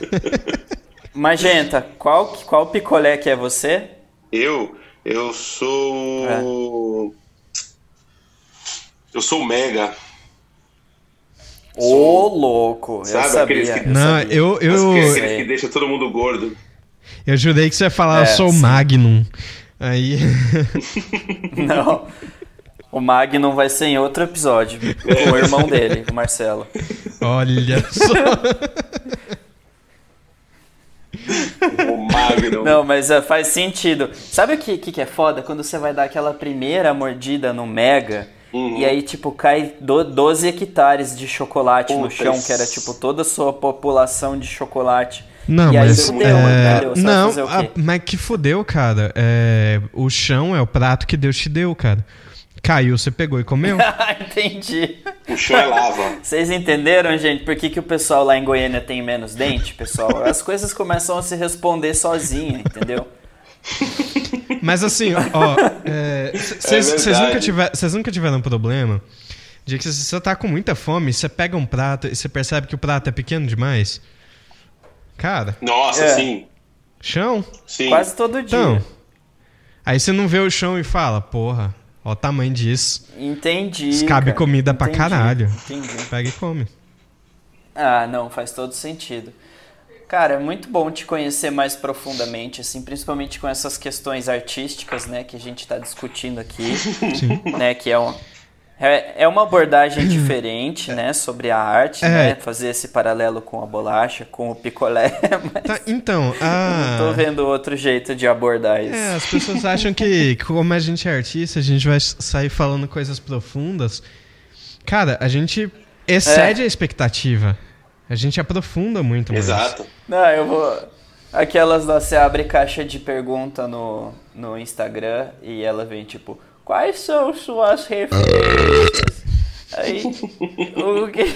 Magenta, qual qual picolé que é você? Eu. Eu sou. Eu sou o Mega. Ô, louco, eu Sabe sabia. aqueles que- eu Não, eu, eu, que, sei. aquele que deixa todo mundo gordo. eu jurei que você ia falar, eu É, sou o sim. Magnum. Aí. [laughs] Não. O Magnum vai ser em outro episódio. Com o irmão dele, o Marcelo. Olha [laughs] só. O Magnum. Não, mas é, faz sentido. Sabe o que, que é foda? Quando você vai dar aquela primeira mordida no Mega. Uhum. E aí, tipo, cai do, 12 hectares de chocolate no chão, isso- que era, tipo, toda a sua população de chocolate. Não, e aí mas. fudeu, é, não, a- mas que fudeu, cara. É, o chão é o prato que Deus te deu, cara. Caiu, você pegou e comeu? [laughs] Entendi. O chão é lava. Vocês entenderam, gente, por que, que o pessoal lá em Goiânia tem menos dente, pessoal? As coisas começam a se responder sozinha, entendeu? Mas assim, ó, vocês É verdade. nunca, tiver, nunca tiveram um problema de que você tá com muita fome, você pega um prato e você percebe que o prato é pequeno demais? Cara, Nossa, É. sim. chão. Sim. Quase todo dia. Então, aí você não vê o chão e fala, porra, ó o tamanho disso. Entendi. Cabe cara. comida pra Entendi, caralho. Entendi. Pega e come. Ah, não, faz todo sentido. Cara, é muito bom te conhecer mais profundamente, assim, principalmente com essas questões artísticas, né, que a gente tá discutindo aqui, [laughs] né, que é um, é, é uma abordagem diferente, né, sobre a arte, É. né, fazer esse paralelo com a bolacha, com o picolé, [laughs] mas Tá, então, a... não tô vendo outro jeito de abordar isso. É, as pessoas acham que, [laughs] como a gente é artista, a gente vai sair falando coisas profundas. Cara, a gente excede É. a expectativa. A gente aprofunda muito mais. Exato. Não, eu vou. Aquelas lá, você abre caixa de pergunta no, no Instagram e ela vem tipo, quais são suas referências? Aí, o que, [laughs]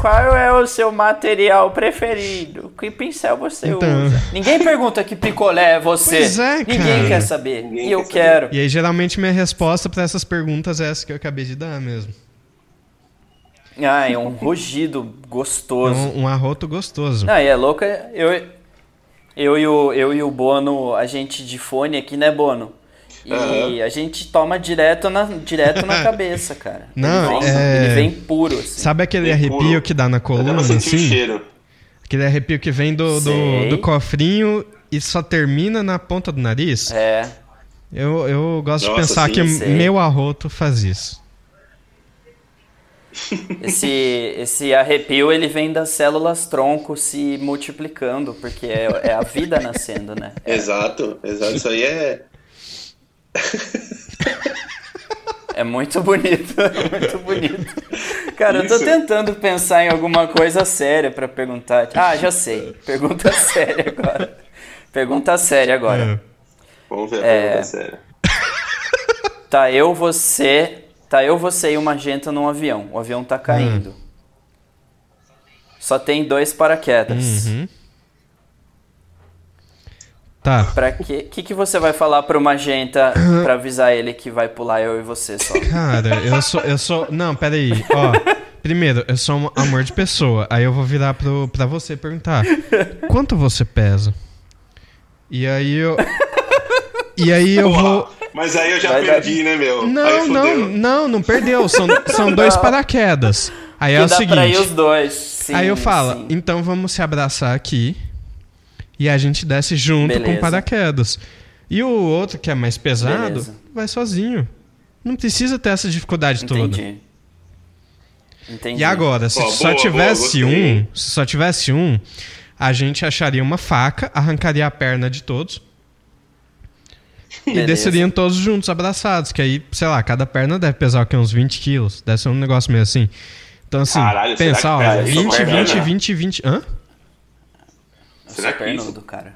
qual é o seu material preferido? Que pincel você Então. usa? Ninguém pergunta que picolé é você. Pois é, Ninguém cara. quer saber. Ninguém e eu quer quero. E aí, geralmente, minha resposta pra essas perguntas é essa que eu acabei de dar mesmo. Ah, é um rugido É gostoso. um, um arroto gostoso. Não, e é louco, eu, eu, e o, eu e o Bono, a gente de fone aqui, né, Bono? E a gente toma direto na, direto na [laughs] cabeça, cara. Não, ele, vem, é- ele vem puro, assim. Sabe aquele arrepio puro. que dá na coluna, assim? cheiro. Aquele arrepio que vem do, do, do cofrinho e só termina na ponta do nariz? É, Eu, eu gosto de Nossa, pensar sim, que sei. meu arroto faz isso. Esse, esse arrepio ele vem das células tronco se multiplicando, porque é, é a vida nascendo, né? É. Exato, exato. Isso aí é. É muito bonito, é [laughs] muito bonito. Cara, eu tô tentando pensar em alguma coisa séria para perguntar. Ah, já sei. Pergunta séria agora. Pergunta séria agora. Vamos ver a é... pergunta séria. Tá eu, você. Tá eu, você e uma janta num avião. O avião tá caindo. Hum. Só tem dois paraquedas. Uhum. Tá. Pra quê? O que, que você vai falar pro Magenta [coughs] pra avisar ele que vai pular eu e você só? Cara, eu sou. Eu sou. Não, peraí. Ó. Primeiro, eu sou um amor de pessoa. Aí eu vou virar pro, pra você perguntar: quanto você pesa? E aí eu. E aí eu vou. Mas aí eu já vai perdi, dar... né, meu? Não, não, não, não perdeu. São, são [laughs] dois paraquedas. Aí é o seguinte. Pra ir os dois. Sim, aí eu falo, sim. então vamos se abraçar aqui e a gente desce junto Beleza. com paraquedas. E o outro, que é mais pesado, Beleza. vai sozinho. Não precisa ter essa dificuldade Entendi. toda. Entendi. E agora, se Pô, só boa, tivesse boa, um, se só tivesse um, a gente acharia uma faca, arrancaria a perna de todos. Beleza. E desceriam todos juntos, abraçados. Que aí, sei lá, cada perna deve pesar aqui, uns 20 quilos. Deve ser um negócio meio assim. Então, assim, Caralho, pensar, ó, 20, 20, 20, 20. Hã? Será que isso? cara.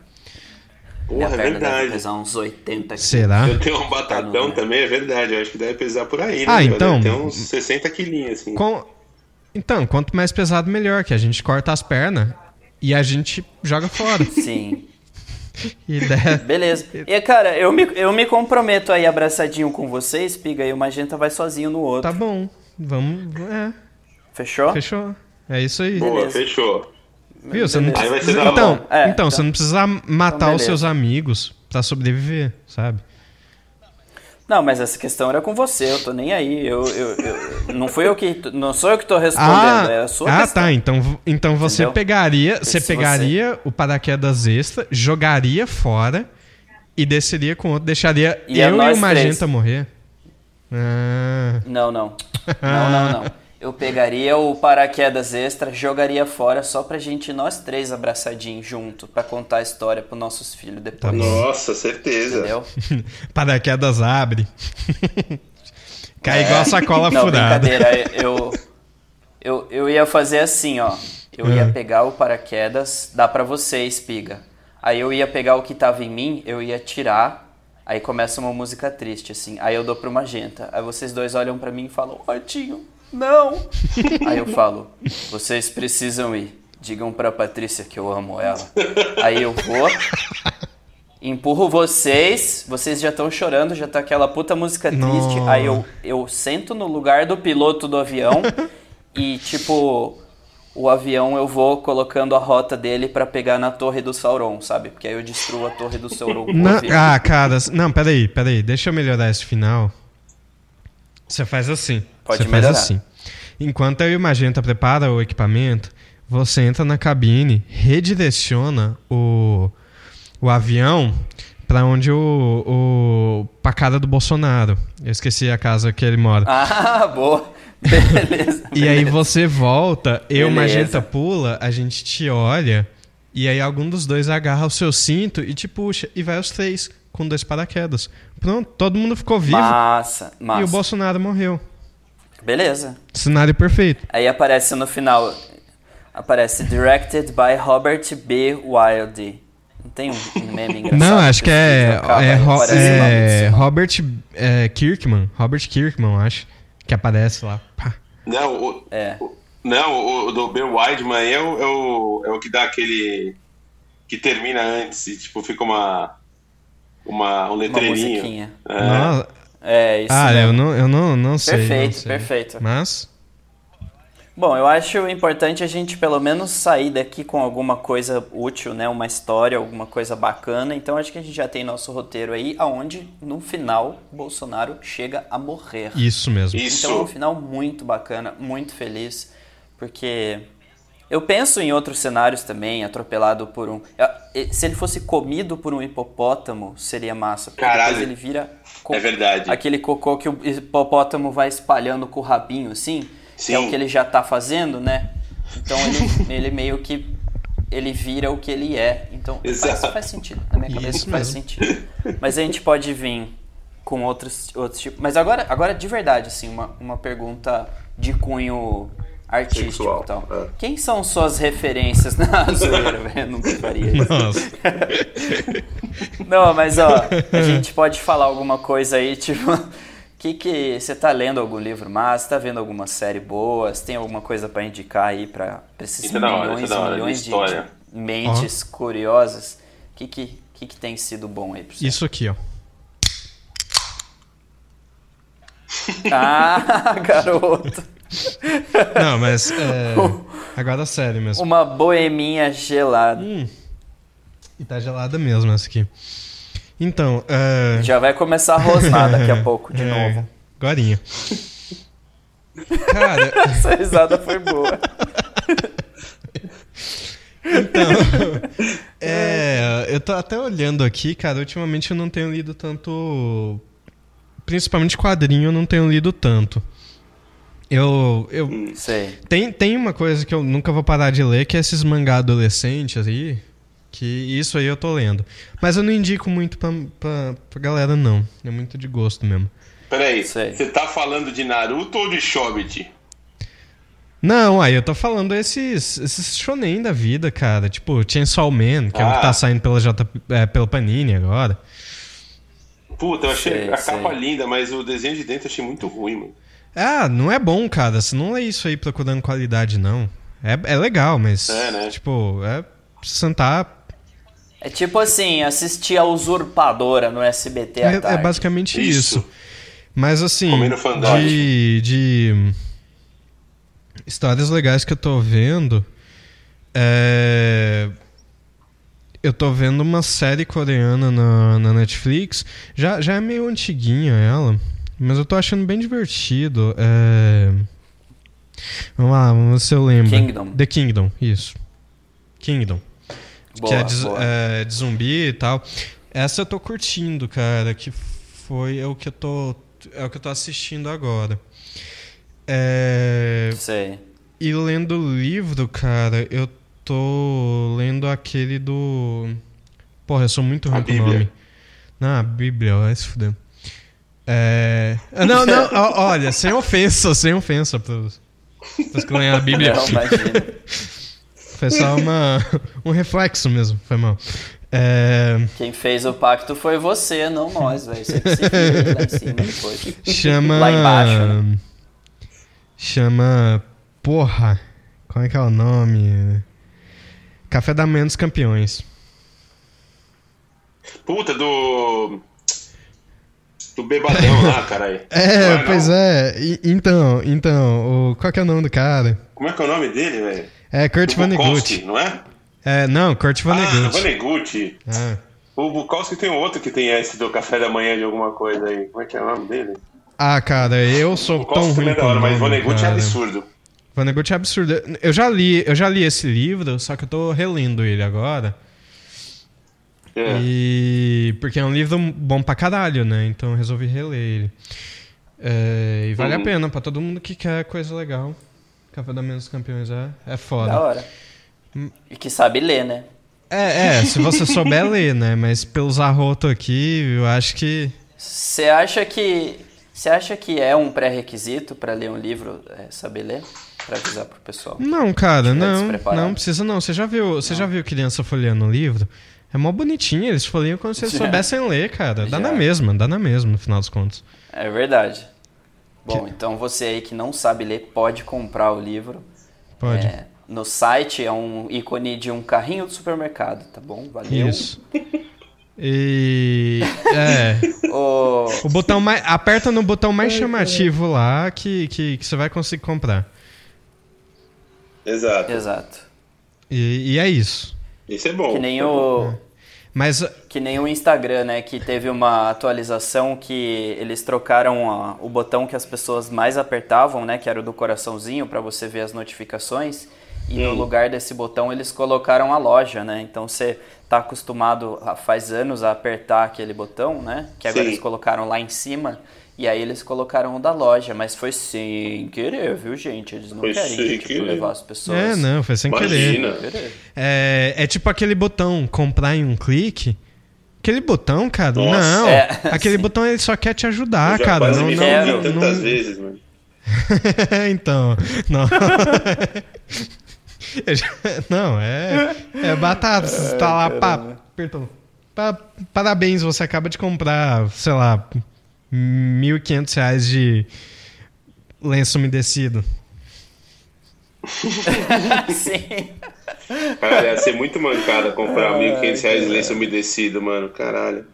Porra, é verdade. Deve pesar uns 80 quilos. Será? Eu tenho um batatão também, é verdade. Eu acho que deve pesar por aí, né? Ah, então. Tem uns 60 quilinhos, assim. Com... Então, quanto mais pesado, melhor. Que a gente corta as pernas e a gente joga fora. [laughs] Sim. Ideia. [laughs] Beleza. E, cara, eu me, eu me comprometo aí abraçadinho com vocês, Piga, e o Magenta vai sozinho no outro. Tá bom. Vamos. É. Fechou? Fechou. É isso aí. Boa, Beleza. fechou. Viu? Você não precisa... então, é, então, você não precisa matar então os seus amigos para sobreviver, sabe? Não, mas essa questão era com você, eu tô nem aí. Eu, eu, eu não fui eu que. Não sou eu que tô respondendo, ah, é a sua ah, questão. Ah, tá. Então, então você Entendeu? pegaria. Você pegaria você... o paraquedas extra, jogaria fora e desceria com outro. Deixaria e eu e o Magenta três. morrer. Ah. Não, não. Não, não, não. [laughs] eu pegaria o paraquedas extra, jogaria fora só pra gente, nós três abraçadinhos junto, pra contar a história pros nossos filhos depois. Tá Nossa, certeza. Entendeu? [laughs] paraquedas abre. [laughs] Cai é. igual a sacola Não, furada. brincadeira, eu, eu, eu ia fazer assim, ó. Eu ia é. pegar o paraquedas, dá pra você, espiga. Aí eu ia pegar o que tava em mim, eu ia tirar, aí começa uma música triste, assim. Aí eu dou pro Magenta. Aí vocês dois olham para mim e falam, Ratinho, não. [laughs] Aí eu falo, vocês precisam ir. Digam pra Patrícia que eu amo ela. Aí eu vou, empurro vocês, vocês já estão chorando, já tá aquela puta música triste. Não. Aí eu, eu sento no lugar do piloto do avião [laughs] e, tipo, o avião eu vou colocando a rota dele para pegar na torre do Sauron, sabe? Porque aí eu destruo a torre do Sauron. Não, ah, cara, não, peraí, peraí, deixa eu melhorar esse final. Você faz assim. Pode você melhorar. faz assim. Enquanto eu e o Magenta prepara o equipamento, você entra na cabine, redireciona o, o avião para onde o, o pra casa do Bolsonaro. Eu esqueci a casa que ele mora. Ah, [laughs] boa. Beleza. e beleza. aí você volta, eu, beleza. Magenta pula, a gente te olha e aí algum dos dois agarra o seu cinto e te puxa e vai os três com dois paraquedas. Pronto, todo mundo ficou vivo. Massa, massa. E o Bolsonaro morreu. Beleza. Cenário perfeito. Aí aparece no final, aparece Directed by Robert B. Wilde. Não tem um, meme [laughs] engraçado? Não, acho que é, é, ro é Robert é, Kirkman. Robert Kirkman, acho. Que aparece lá. Pá. Não, o, é. o, não, o do B. Wideman é o, é, o, é o que dá aquele. que termina antes e tipo fica uma uma, um letreirinho. Uma é. É, isso Ah, mesmo. eu não, eu não, não sei. Perfeito, não sei. perfeito. Mas. Bom, eu acho importante a gente pelo menos sair daqui com alguma coisa útil, né? Uma história, alguma coisa bacana. Então acho que a gente já tem nosso roteiro aí, aonde no final Bolsonaro chega a morrer. Isso mesmo. Isso. Então é um final muito bacana, muito feliz, porque eu penso em outros cenários também, atropelado por um. Se ele fosse comido por um hipopótamo, seria massa. Porque Caralho. depois ele vira. Co... É verdade. Aquele cocô que o hipopótamo vai espalhando com o rabinho, assim. que é o que ele já tá fazendo, né? Então ele, [laughs] ele meio que ele vira o que ele é. Então faz, faz, sentido. Na minha cabeça Isso faz mesmo. sentido. Mas a gente pode vir com outros, outros tipos. Mas agora, agora de verdade, assim, uma, uma pergunta de cunho artístico Sexual, e tal. É. Quem são suas referências [laughs] na zoeira, velho? Nunca faria isso. Nossa. [laughs] Não, mas ó, a gente pode falar alguma coisa aí, tipo. [laughs] Que que você tá lendo algum livro massa? Tá vendo alguma série boa? Você tem alguma coisa para indicar aí para esses isso milhões e milhões de, de, mentes curiosas? O que que, que que tem sido bom aí pra você? Isso aqui, ó. Ah, garoto. Não, mas é, [laughs] agora sério mesmo. Uma boeminha gelada. Hum, e tá gelada mesmo essa aqui. Então. Uh... Já vai começar a rosnar daqui a pouco de [laughs] é, novo. Agorinha. Cara. [laughs] Essa risada foi boa. Então, é, eu tô até olhando aqui, cara. Ultimamente eu não tenho lido tanto. Principalmente quadrinho, eu não tenho lido tanto. Eu. eu Sei. Tem, tem uma coisa que eu nunca vou parar de ler, que é esses mangá adolescentes aí. Que isso aí eu tô lendo. Mas eu não indico muito pra, pra, pra galera, não. É muito de gosto mesmo. Peraí, você tá falando de Naruto ou de Shobit? Não, aí eu tô falando esses, esses shonen da vida, cara. Tipo, Chainsaw Man, que ah. é o que tá ah. saindo pela, J, é, pela Panini agora. Puta, eu achei sei, a sei. capa linda, mas o desenho de dentro eu achei muito ruim, mano. Ah, não é bom, cara. Você não é isso aí procurando qualidade, não. É, é legal, mas. É, né? Tipo, é sentar, é tipo assim, assistir a Usurpadora no SBT é, é basicamente isso. isso. Mas assim, de, de histórias legais que eu tô vendo, é... eu tô vendo uma série coreana na, na Netflix. Já, já é meio antiguinha ela, mas eu tô achando bem divertido. É... Vamos lá, vamos ver se eu lembro. Kingdom. The Kingdom, isso. Kingdom. Boa, que é de, é de, zumbi e tal. Essa eu tô curtindo, cara, que foi é o que eu tô é o que eu tô assistindo agora. É... Sei. E lendo o livro, cara, eu tô lendo aquele do Porra, eu sou muito ruim com o nome. Não, a Bíblia, vai se fuder. É... Não, não, olha, sem ofensa, sem ofensa pros, pros que leem a Bíblia. Não, imagina. Foi só uma, um reflexo mesmo, foi mal. É... Quem fez o pacto foi você, não nós, velho. Você que se lá em cima depois. Chama. Lá embaixo. Né? Chama. Porra. Qual é que é o nome? Café da Manhã dos Campeões. Puta, do. Do Bebadão lá, caralho. [laughs] É, é pois não? é. E, então, então, o, qual que é o nome do cara? Como é que é o nome dele, velho? É Kurt Vonnegut. não é? É, não, Kurt Vonnegut. Ah, Vonnegut. É. O Bukowski tem outro que tem esse do café da manhã de alguma coisa aí. Como é que é o nome dele? Ah, cara, eu sou tão ruim é da hora, mas Vonnegut é absurdo. Vonnegut é absurdo. Eu já li, eu já li esse livro, só que eu tô relendo ele agora. É. E porque é um livro bom pra caralho, né? Então eu resolvi reler ele. É, e vale uhum. a pena pra todo mundo que quer coisa legal. Café da Manhã dos Campeões é, é foda. Da hora. E que sabe ler, né? É, é, se você souber [laughs] ler, né? Mas pelos arroto aqui, eu acho que. Você acha que. Você acha que é um pré-requisito para ler um livro é, saber ler? Pra avisar pro pessoal. Não, cara, não. Não precisa não. Você já viu, você já viu criança folheando o livro? É mó bonitinho, eles folham como se eles [laughs] soubessem ler, cara. Dá já. na mesma, dá na mesma, no final dos contos. É verdade. Bom, que... então você aí que não sabe ler pode comprar o livro. Pode. É, no site é um ícone de um carrinho do supermercado, tá bom? Valeu. Isso. E. É. [laughs] o... o botão mais. Aperta no botão mais chamativo lá que, que, que você vai conseguir comprar. Exato. Exato. E, e é isso. Isso é bom. Que nem é o. Bom. Mas... Que nem o Instagram, né? Que teve uma atualização que eles trocaram a, o botão que as pessoas mais apertavam, né? Que era o do coraçãozinho para você ver as notificações. E hum. no lugar desse botão eles colocaram a loja, né? Então você tá acostumado faz anos a apertar aquele botão, né? Que agora Sim. eles colocaram lá em cima. E aí eles colocaram o da loja, mas foi sem querer, viu, gente? Eles não foi querem tipo, levar as pessoas. É, não, foi sem Imagina. querer. É, é tipo aquele botão comprar em um clique. Aquele botão, cara, Nossa, não. É, aquele sim. botão ele só quer te ajudar, cara. Não, não, não, tantas não... vezes, mano. [laughs] então, não. [laughs] não, é, é batata. Você tá lá, pá. Pa, parabéns, você acaba de comprar, sei lá, R$ 1.500 de lenço umedecido. Sim. [laughs] Caralho, ia ser muito mancada comprar R$ 1.500 de lenço umedecido, mano. Caralho.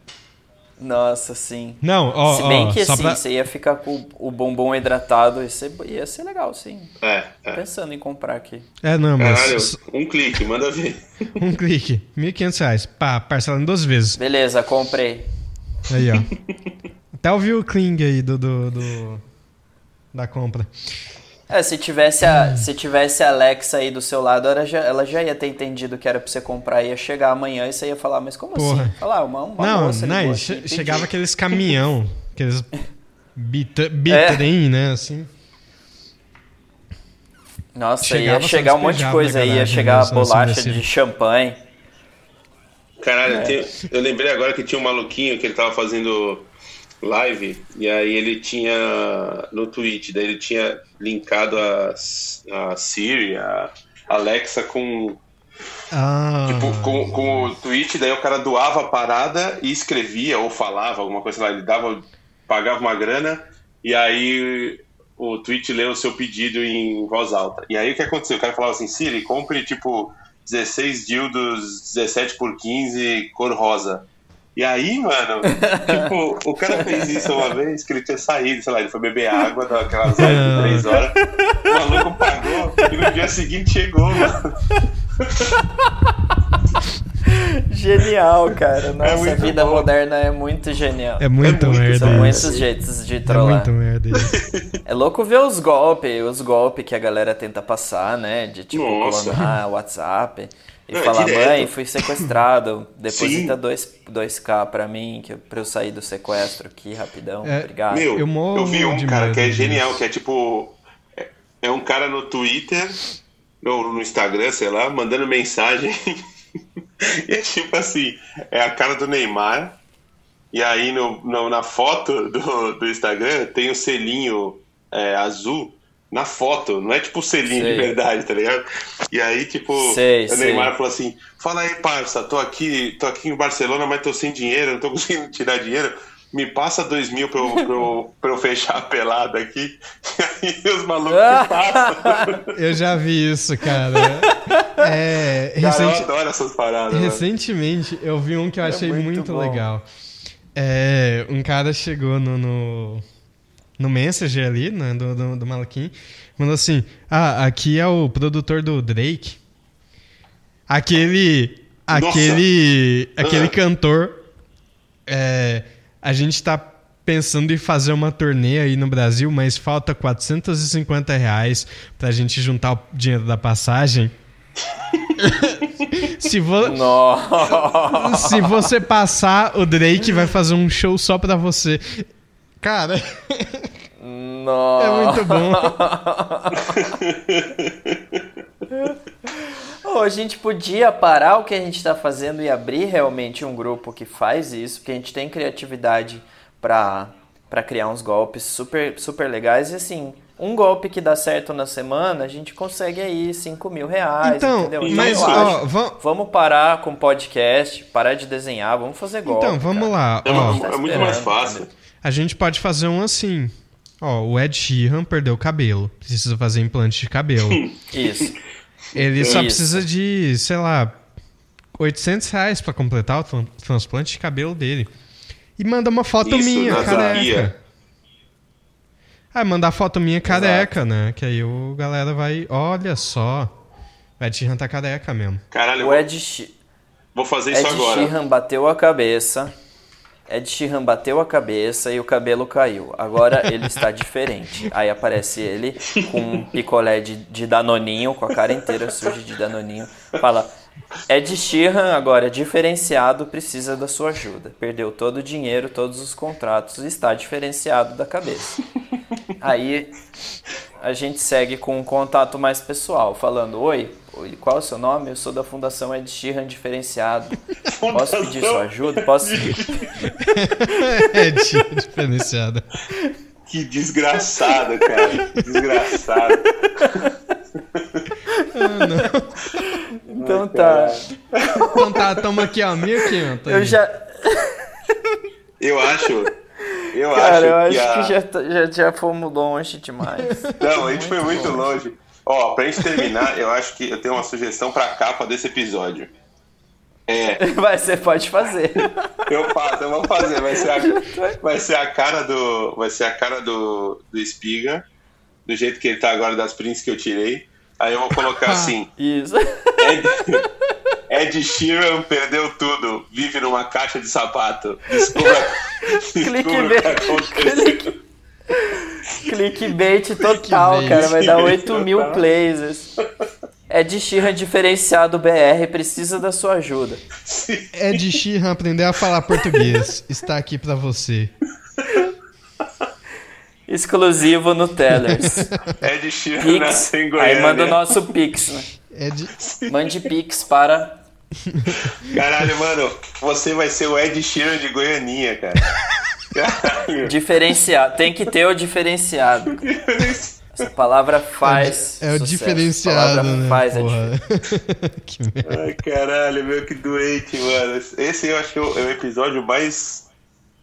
Nossa, sim. Não, ó, Se bem ó, que assim, pra... você ia ficar com o bombom hidratado, ia ser, ia ser legal, sim. É, é. Pensando em comprar aqui. É, não, mas... Caralho, um clique, manda ver. [laughs] um clique, R$ 1.500, pá, parcelando duas vezes. Beleza, comprei. Aí, ó. [laughs] Até ouvi o cling aí do, do, do, da compra. É, se tivesse a, se tivesse a Alexa aí do seu lado, ela já, ela já ia ter entendido que era pra você comprar, ia chegar amanhã e você ia falar, mas como Porra. assim? Falar, uma, uma não, moça não, che chegava aqueles caminhão, [laughs] aqueles bitrem, é. né, assim. Nossa, chegava, ia chegar um monte de coisa aí, ia chegar a bolacha de champanhe. Caralho, é. eu, eu lembrei agora que tinha um maluquinho que ele tava fazendo live e aí ele tinha no Twitch, daí ele tinha linkado a, a Siri, a Alexa com ah. tipo, com, com o Twitch, daí o cara doava a parada e escrevia ou falava alguma coisa lá, ele dava pagava uma grana e aí o Twitch leu o seu pedido em voz alta. E aí o que aconteceu? O cara falava assim: "Siri, compre tipo 16 dildos 17 por 15 cor rosa". E aí, mano, tipo, o cara fez isso uma vez que ele tinha saído, sei lá, ele foi beber água daquelas horas de três horas, o maluco pagou e no dia seguinte chegou, mano. Genial, cara. Nossa, é a vida bom. moderna é muito genial. É muito, é muito merda. São muitos jeitos de trollar. É muito merda isso. É louco ver os golpes, os golpes que a galera tenta passar, né? De tipo, Nossa. clonar WhatsApp. E não, falar, é mãe, fui sequestrado, [laughs] deposita 2, 2k pra mim, que, pra eu sair do sequestro aqui rapidão, é, obrigado. Meu, eu, eu vi um cara que é genial, que é tipo, é, é um cara no Twitter, ou no Instagram, sei lá, mandando mensagem, [laughs] e é tipo assim, é a cara do Neymar, e aí no, no na foto do, do Instagram tem o selinho é, azul, na foto, não é tipo selinho sei. de verdade, tá ligado? E aí, tipo, sei, o Neymar sei. falou assim: fala aí, parça, tô aqui, tô aqui em Barcelona, mas tô sem dinheiro, não tô [laughs] conseguindo tirar dinheiro. Me passa dois mil pra eu, pra eu, [laughs] pra eu fechar a pelada aqui. [laughs] E aí os malucos passam. Eu já vi isso, cara. É, cara, recenti... eu adoro essas paradas. Recentemente, mano. eu vi um que eu é achei é muito, muito legal. É, um cara chegou no... no no Messenger ali, né, do, do, do maluquinho, mandou assim: Ah, aqui é o produtor do Drake. Aquele. Nossa. Aquele. Aquele ah. cantor. É, a gente tá pensando em fazer uma turnê aí no Brasil, mas falta 450 reais pra gente juntar o dinheiro da passagem. [laughs] se, vo... se você passar, o Drake vai fazer um show só pra você. Cara. Nossa. [laughs] É muito bom. [laughs] oh, a gente podia parar o que a gente está fazendo e abrir realmente um grupo que faz isso, porque a gente tem criatividade para para criar uns golpes super, super legais e assim, um golpe que dá certo na semana, a gente consegue aí 5 mil reais, então, entendeu? Então, mas, ó, vamos... vamos parar com podcast, parar de desenhar, vamos fazer golpe. Então, vamos cara. lá. É, ó, é muito mais fácil. A gente pode fazer um assim. Ó, o Ed Sheeran perdeu o cabelo. Precisa fazer implante de cabelo. [laughs] Isso. Ele só Isso. precisa de, sei lá, 800 reais pra completar o transplante de cabelo dele. E manda uma foto Isso, minha, careca. Ah, mandar foto minha careca, Exato. né? Que aí o galera vai. Olha só. O Ed Sheeran tá careca mesmo. Caralho, o Ed Sheeran. Vou fazer isso Ed agora. Ed Sheeran bateu a cabeça Ed Sheeran bateu a cabeça e o cabelo caiu. Agora ele está diferente. [laughs] Aí aparece ele com um picolé de, de danoninho, com a cara inteira suja de danoninho. Fala, Ed Sheeran agora diferenciado, precisa da sua ajuda. Perdeu todo o dinheiro, todos os contratos, está diferenciado da cabeça. [laughs] Aí a gente segue com um contato mais pessoal, falando: Oi, qual é o seu nome? Eu sou da Fundação Ed Sheeran Diferenciado. [laughs] Posso pedir sua ajuda? Posso. [laughs] Ed Sheeran Diferenciado. Que desgraçado, cara. Que desgraçado. Ah, [laughs] não. Então Ai, tá. Então tá, tamo aqui, ó, 1.500. Eu já. Eu acho eu Cara, acho eu acho que, a... que já, já, já fomos longe demais. Não, a gente muito foi muito longe. longe. Ó, pra gente terminar, eu acho que eu tenho uma sugestão pra capa desse episódio. É. [laughs] Vai, você pode fazer. Eu faço, eu vou fazer. Vai ser a, [laughs] vai ser a cara do. Vai ser a cara do, do Espiga, do jeito que ele tá agora, das prints que eu tirei. Aí eu vou colocar assim. Isso. Ed, Ed Sheeran perdeu tudo. Vive numa caixa de sapato. Descubra, [laughs] descubra o que aconteceu. Clickbait total, Clickbait. cara. Vai dar 8 mil plays. Ed Sheeran diferenciado BR precisa da sua ajuda. Ed Sheeran aprender a falar português. Está aqui para você. Exclusivo no Tellers. Ed Sheeran nasceu em Goiânia. Aí manda o nosso Pix, né? Ed... Mande Pix para... Caralho, mano, você vai ser o Ed Sheeran de Goianinha, cara. Caralho. Diferenciado. Tem que ter o diferenciado. Essa palavra faz. É, é o diferenciado. né, faz [laughs] que Ai, caralho, meu, que doente, mano. Esse eu acho que é o episódio mais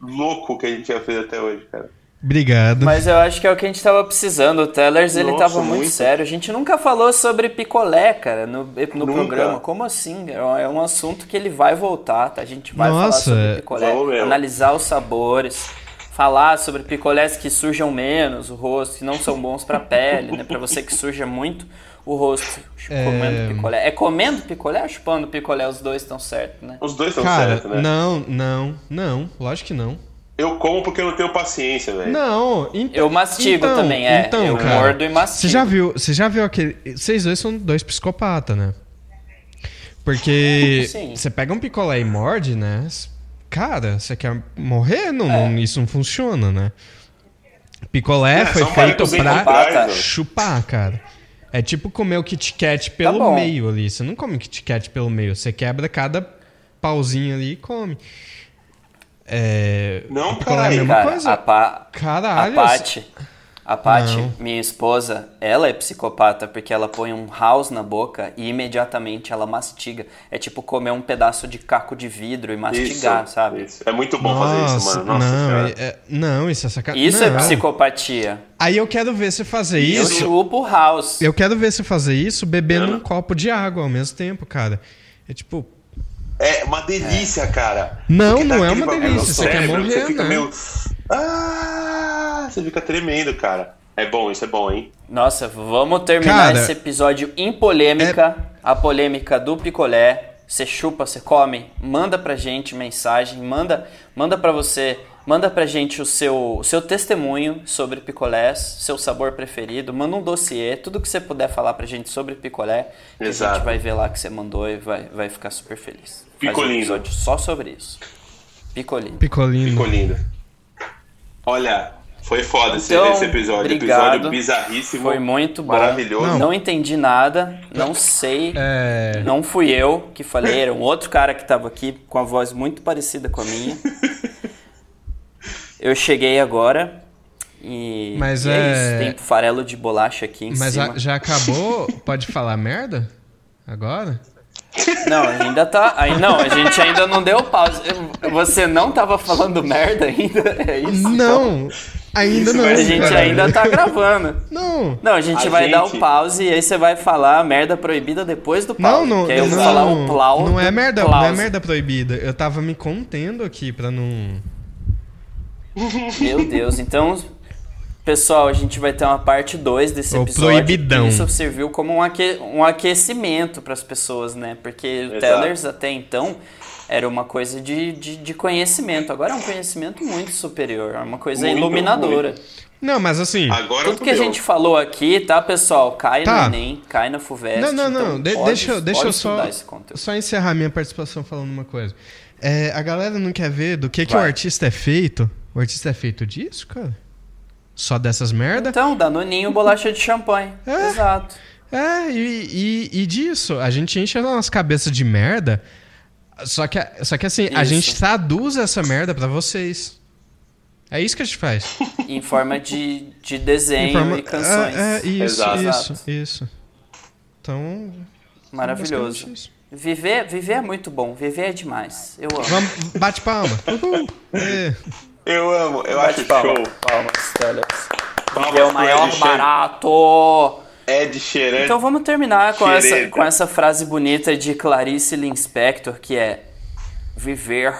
louco que a gente já fez até hoje, cara. Obrigado. Mas eu acho que é o que a gente tava precisando. O Tellers, Nossa, ele tava muito, muito, sério. A gente nunca falou sobre picolé, cara, no, no programa. Como assim? É um assunto que ele vai voltar, tá? A gente vai Nossa, falar sobre picolé, analisar os sabores, falar sobre picolés que sujam menos o rosto, que não são bons pra pele, né? Pra você que suja muito o rosto é... comendo picolé. É comendo picolé ou chupando picolé? Os dois estão certos, né? Os dois estão certos, né? Não, não, não. Lógico que não. Eu como porque eu não tenho paciência, velho. Não, então, eu mastigo então, também, é. Então, eu cara, mordo e mastigo. Você já viu, você já viu aquele. Vocês dois são dois psicopatas, né? Porque [laughs] você pega um picolé e morde, né? Cara, você quer morrer? Não, é. não, isso não funciona, né? Picolé é, foi feito pra chupar, cara. É tipo comer o Kit Kat pelo tá meio ali. Você não come o Kit Kat pelo meio. Você quebra cada pauzinho ali e come. É... Não, cara, é a mesma cara, coisa. A, pa... Caralho. A Paty, a Paty, minha esposa, ela é psicopata porque ela põe um house na boca e imediatamente ela mastiga. É tipo comer um pedaço de caco de vidro e mastigar, isso, sabe? Isso. É muito bom Nossa, fazer isso, mano. Nossa, não, é, é, não, isso é sacanagem. Isso é não. é psicopatia. Aí eu quero ver você fazer isso. Eu chupo house. Eu quero ver você fazer isso bebendo um copo de água ao mesmo tempo, cara. É tipo, é uma delícia, é. cara. Não, não é uma delícia. Você quer morrer, Você fica né? meio... Ah, você fica tremendo, cara. É bom, isso é bom, hein? Nossa, vamos terminar cara, esse episódio em polêmica. É... A polêmica do picolé. Você chupa, você come. Manda pra gente mensagem. Manda, manda pra você Manda pra gente o seu, o seu testemunho sobre picolés, seu sabor preferido. Manda um dossiê, tudo que você puder falar pra gente sobre picolé. Exato. A gente vai ver lá que você mandou e vai, vai ficar super feliz. Picolino. Faz um episódio só sobre isso. Picolino. Picolino. Picolino. Olha, foi foda então, esse, episódio. Obrigado. Episódio bizarríssimo. Foi muito bom. Maravilhoso. Não, não entendi nada, não sei. É... Não fui eu que falei, era um outro cara que tava aqui com a voz muito parecida com a minha. [laughs] Eu cheguei agora e, Mas e é... é isso. Tem farelo de bolacha aqui em Mas cima. Mas já acabou? Pode falar merda? Agora? Não, ainda tá. Aí, não, a gente ainda não deu pausa. Você não tava falando merda ainda? É isso? Não, ainda isso, não. A gente cara. ainda tá gravando. Não. Não, a gente a vai gente... dar o pause e aí você vai falar merda proibida depois do pause. Não, não. Que aí eu vou não, falar o plau. Não é merda, não é merda proibida. Eu tava me contendo aqui pra não. Meu Deus, então, pessoal, a gente vai ter uma parte 2 desse o episódio. Proibidão. Isso serviu como um, aque um aquecimento para as pessoas, né? Porque Exato. o Tellers até então era uma coisa de, de, de, conhecimento. Agora é um conhecimento muito superior, é uma coisa muito, iluminadora. Muito. Não, mas assim. Agora tudo que a gente falou aqui, tá, pessoal? Cai tá. no Enem, cai na FUVEST. Não, não, não. Então de, pode, deixa, deixa eu só, só encerrar minha participação falando uma coisa. É, a galera não quer ver do que, que o artista é feito. O artista é feito disso, cara? Só dessas merda? Então, danoninho bolacha de champanhe. É, Exato. É, e, e, e disso. A gente enche as nossas cabeças de merda. Só que, só que assim, isso. a gente traduz essa merda para vocês. É isso que a gente faz. [laughs] em forma de, de desenho forma, e canções. É, é isso, Exato. isso, isso. Então. Maravilhoso. Viver, viver é muito bom, viver é demais. Eu amo. Vamos, bate palma. [laughs] Uhul. É. Eu amo, eu bate acho palma, show. Palmas. Viver é o maior barato. Ed Sheeran. Então vamos terminar com essa, com essa frase bonita de Clarice Linspector, que é Viver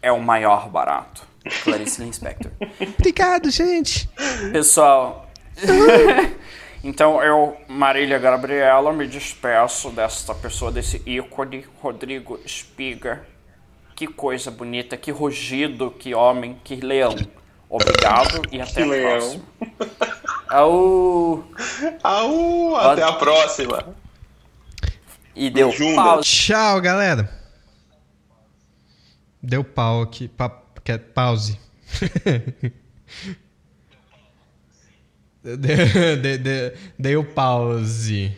é o maior barato. Clarice Linspector. [laughs] Obrigado, gente. Pessoal. [laughs] então eu, Marília Gabriela, me despeço desta pessoa, desse ícone, Rodrigo Spiga. Que coisa bonita, que rugido, que homem, que leão. Obrigado e até que a próxima. Au! Au! Até a próxima. E deu pau. Tchau, galera. Deu pau aqui. Pa Quer pause. [laughs] Deu de, de, pause.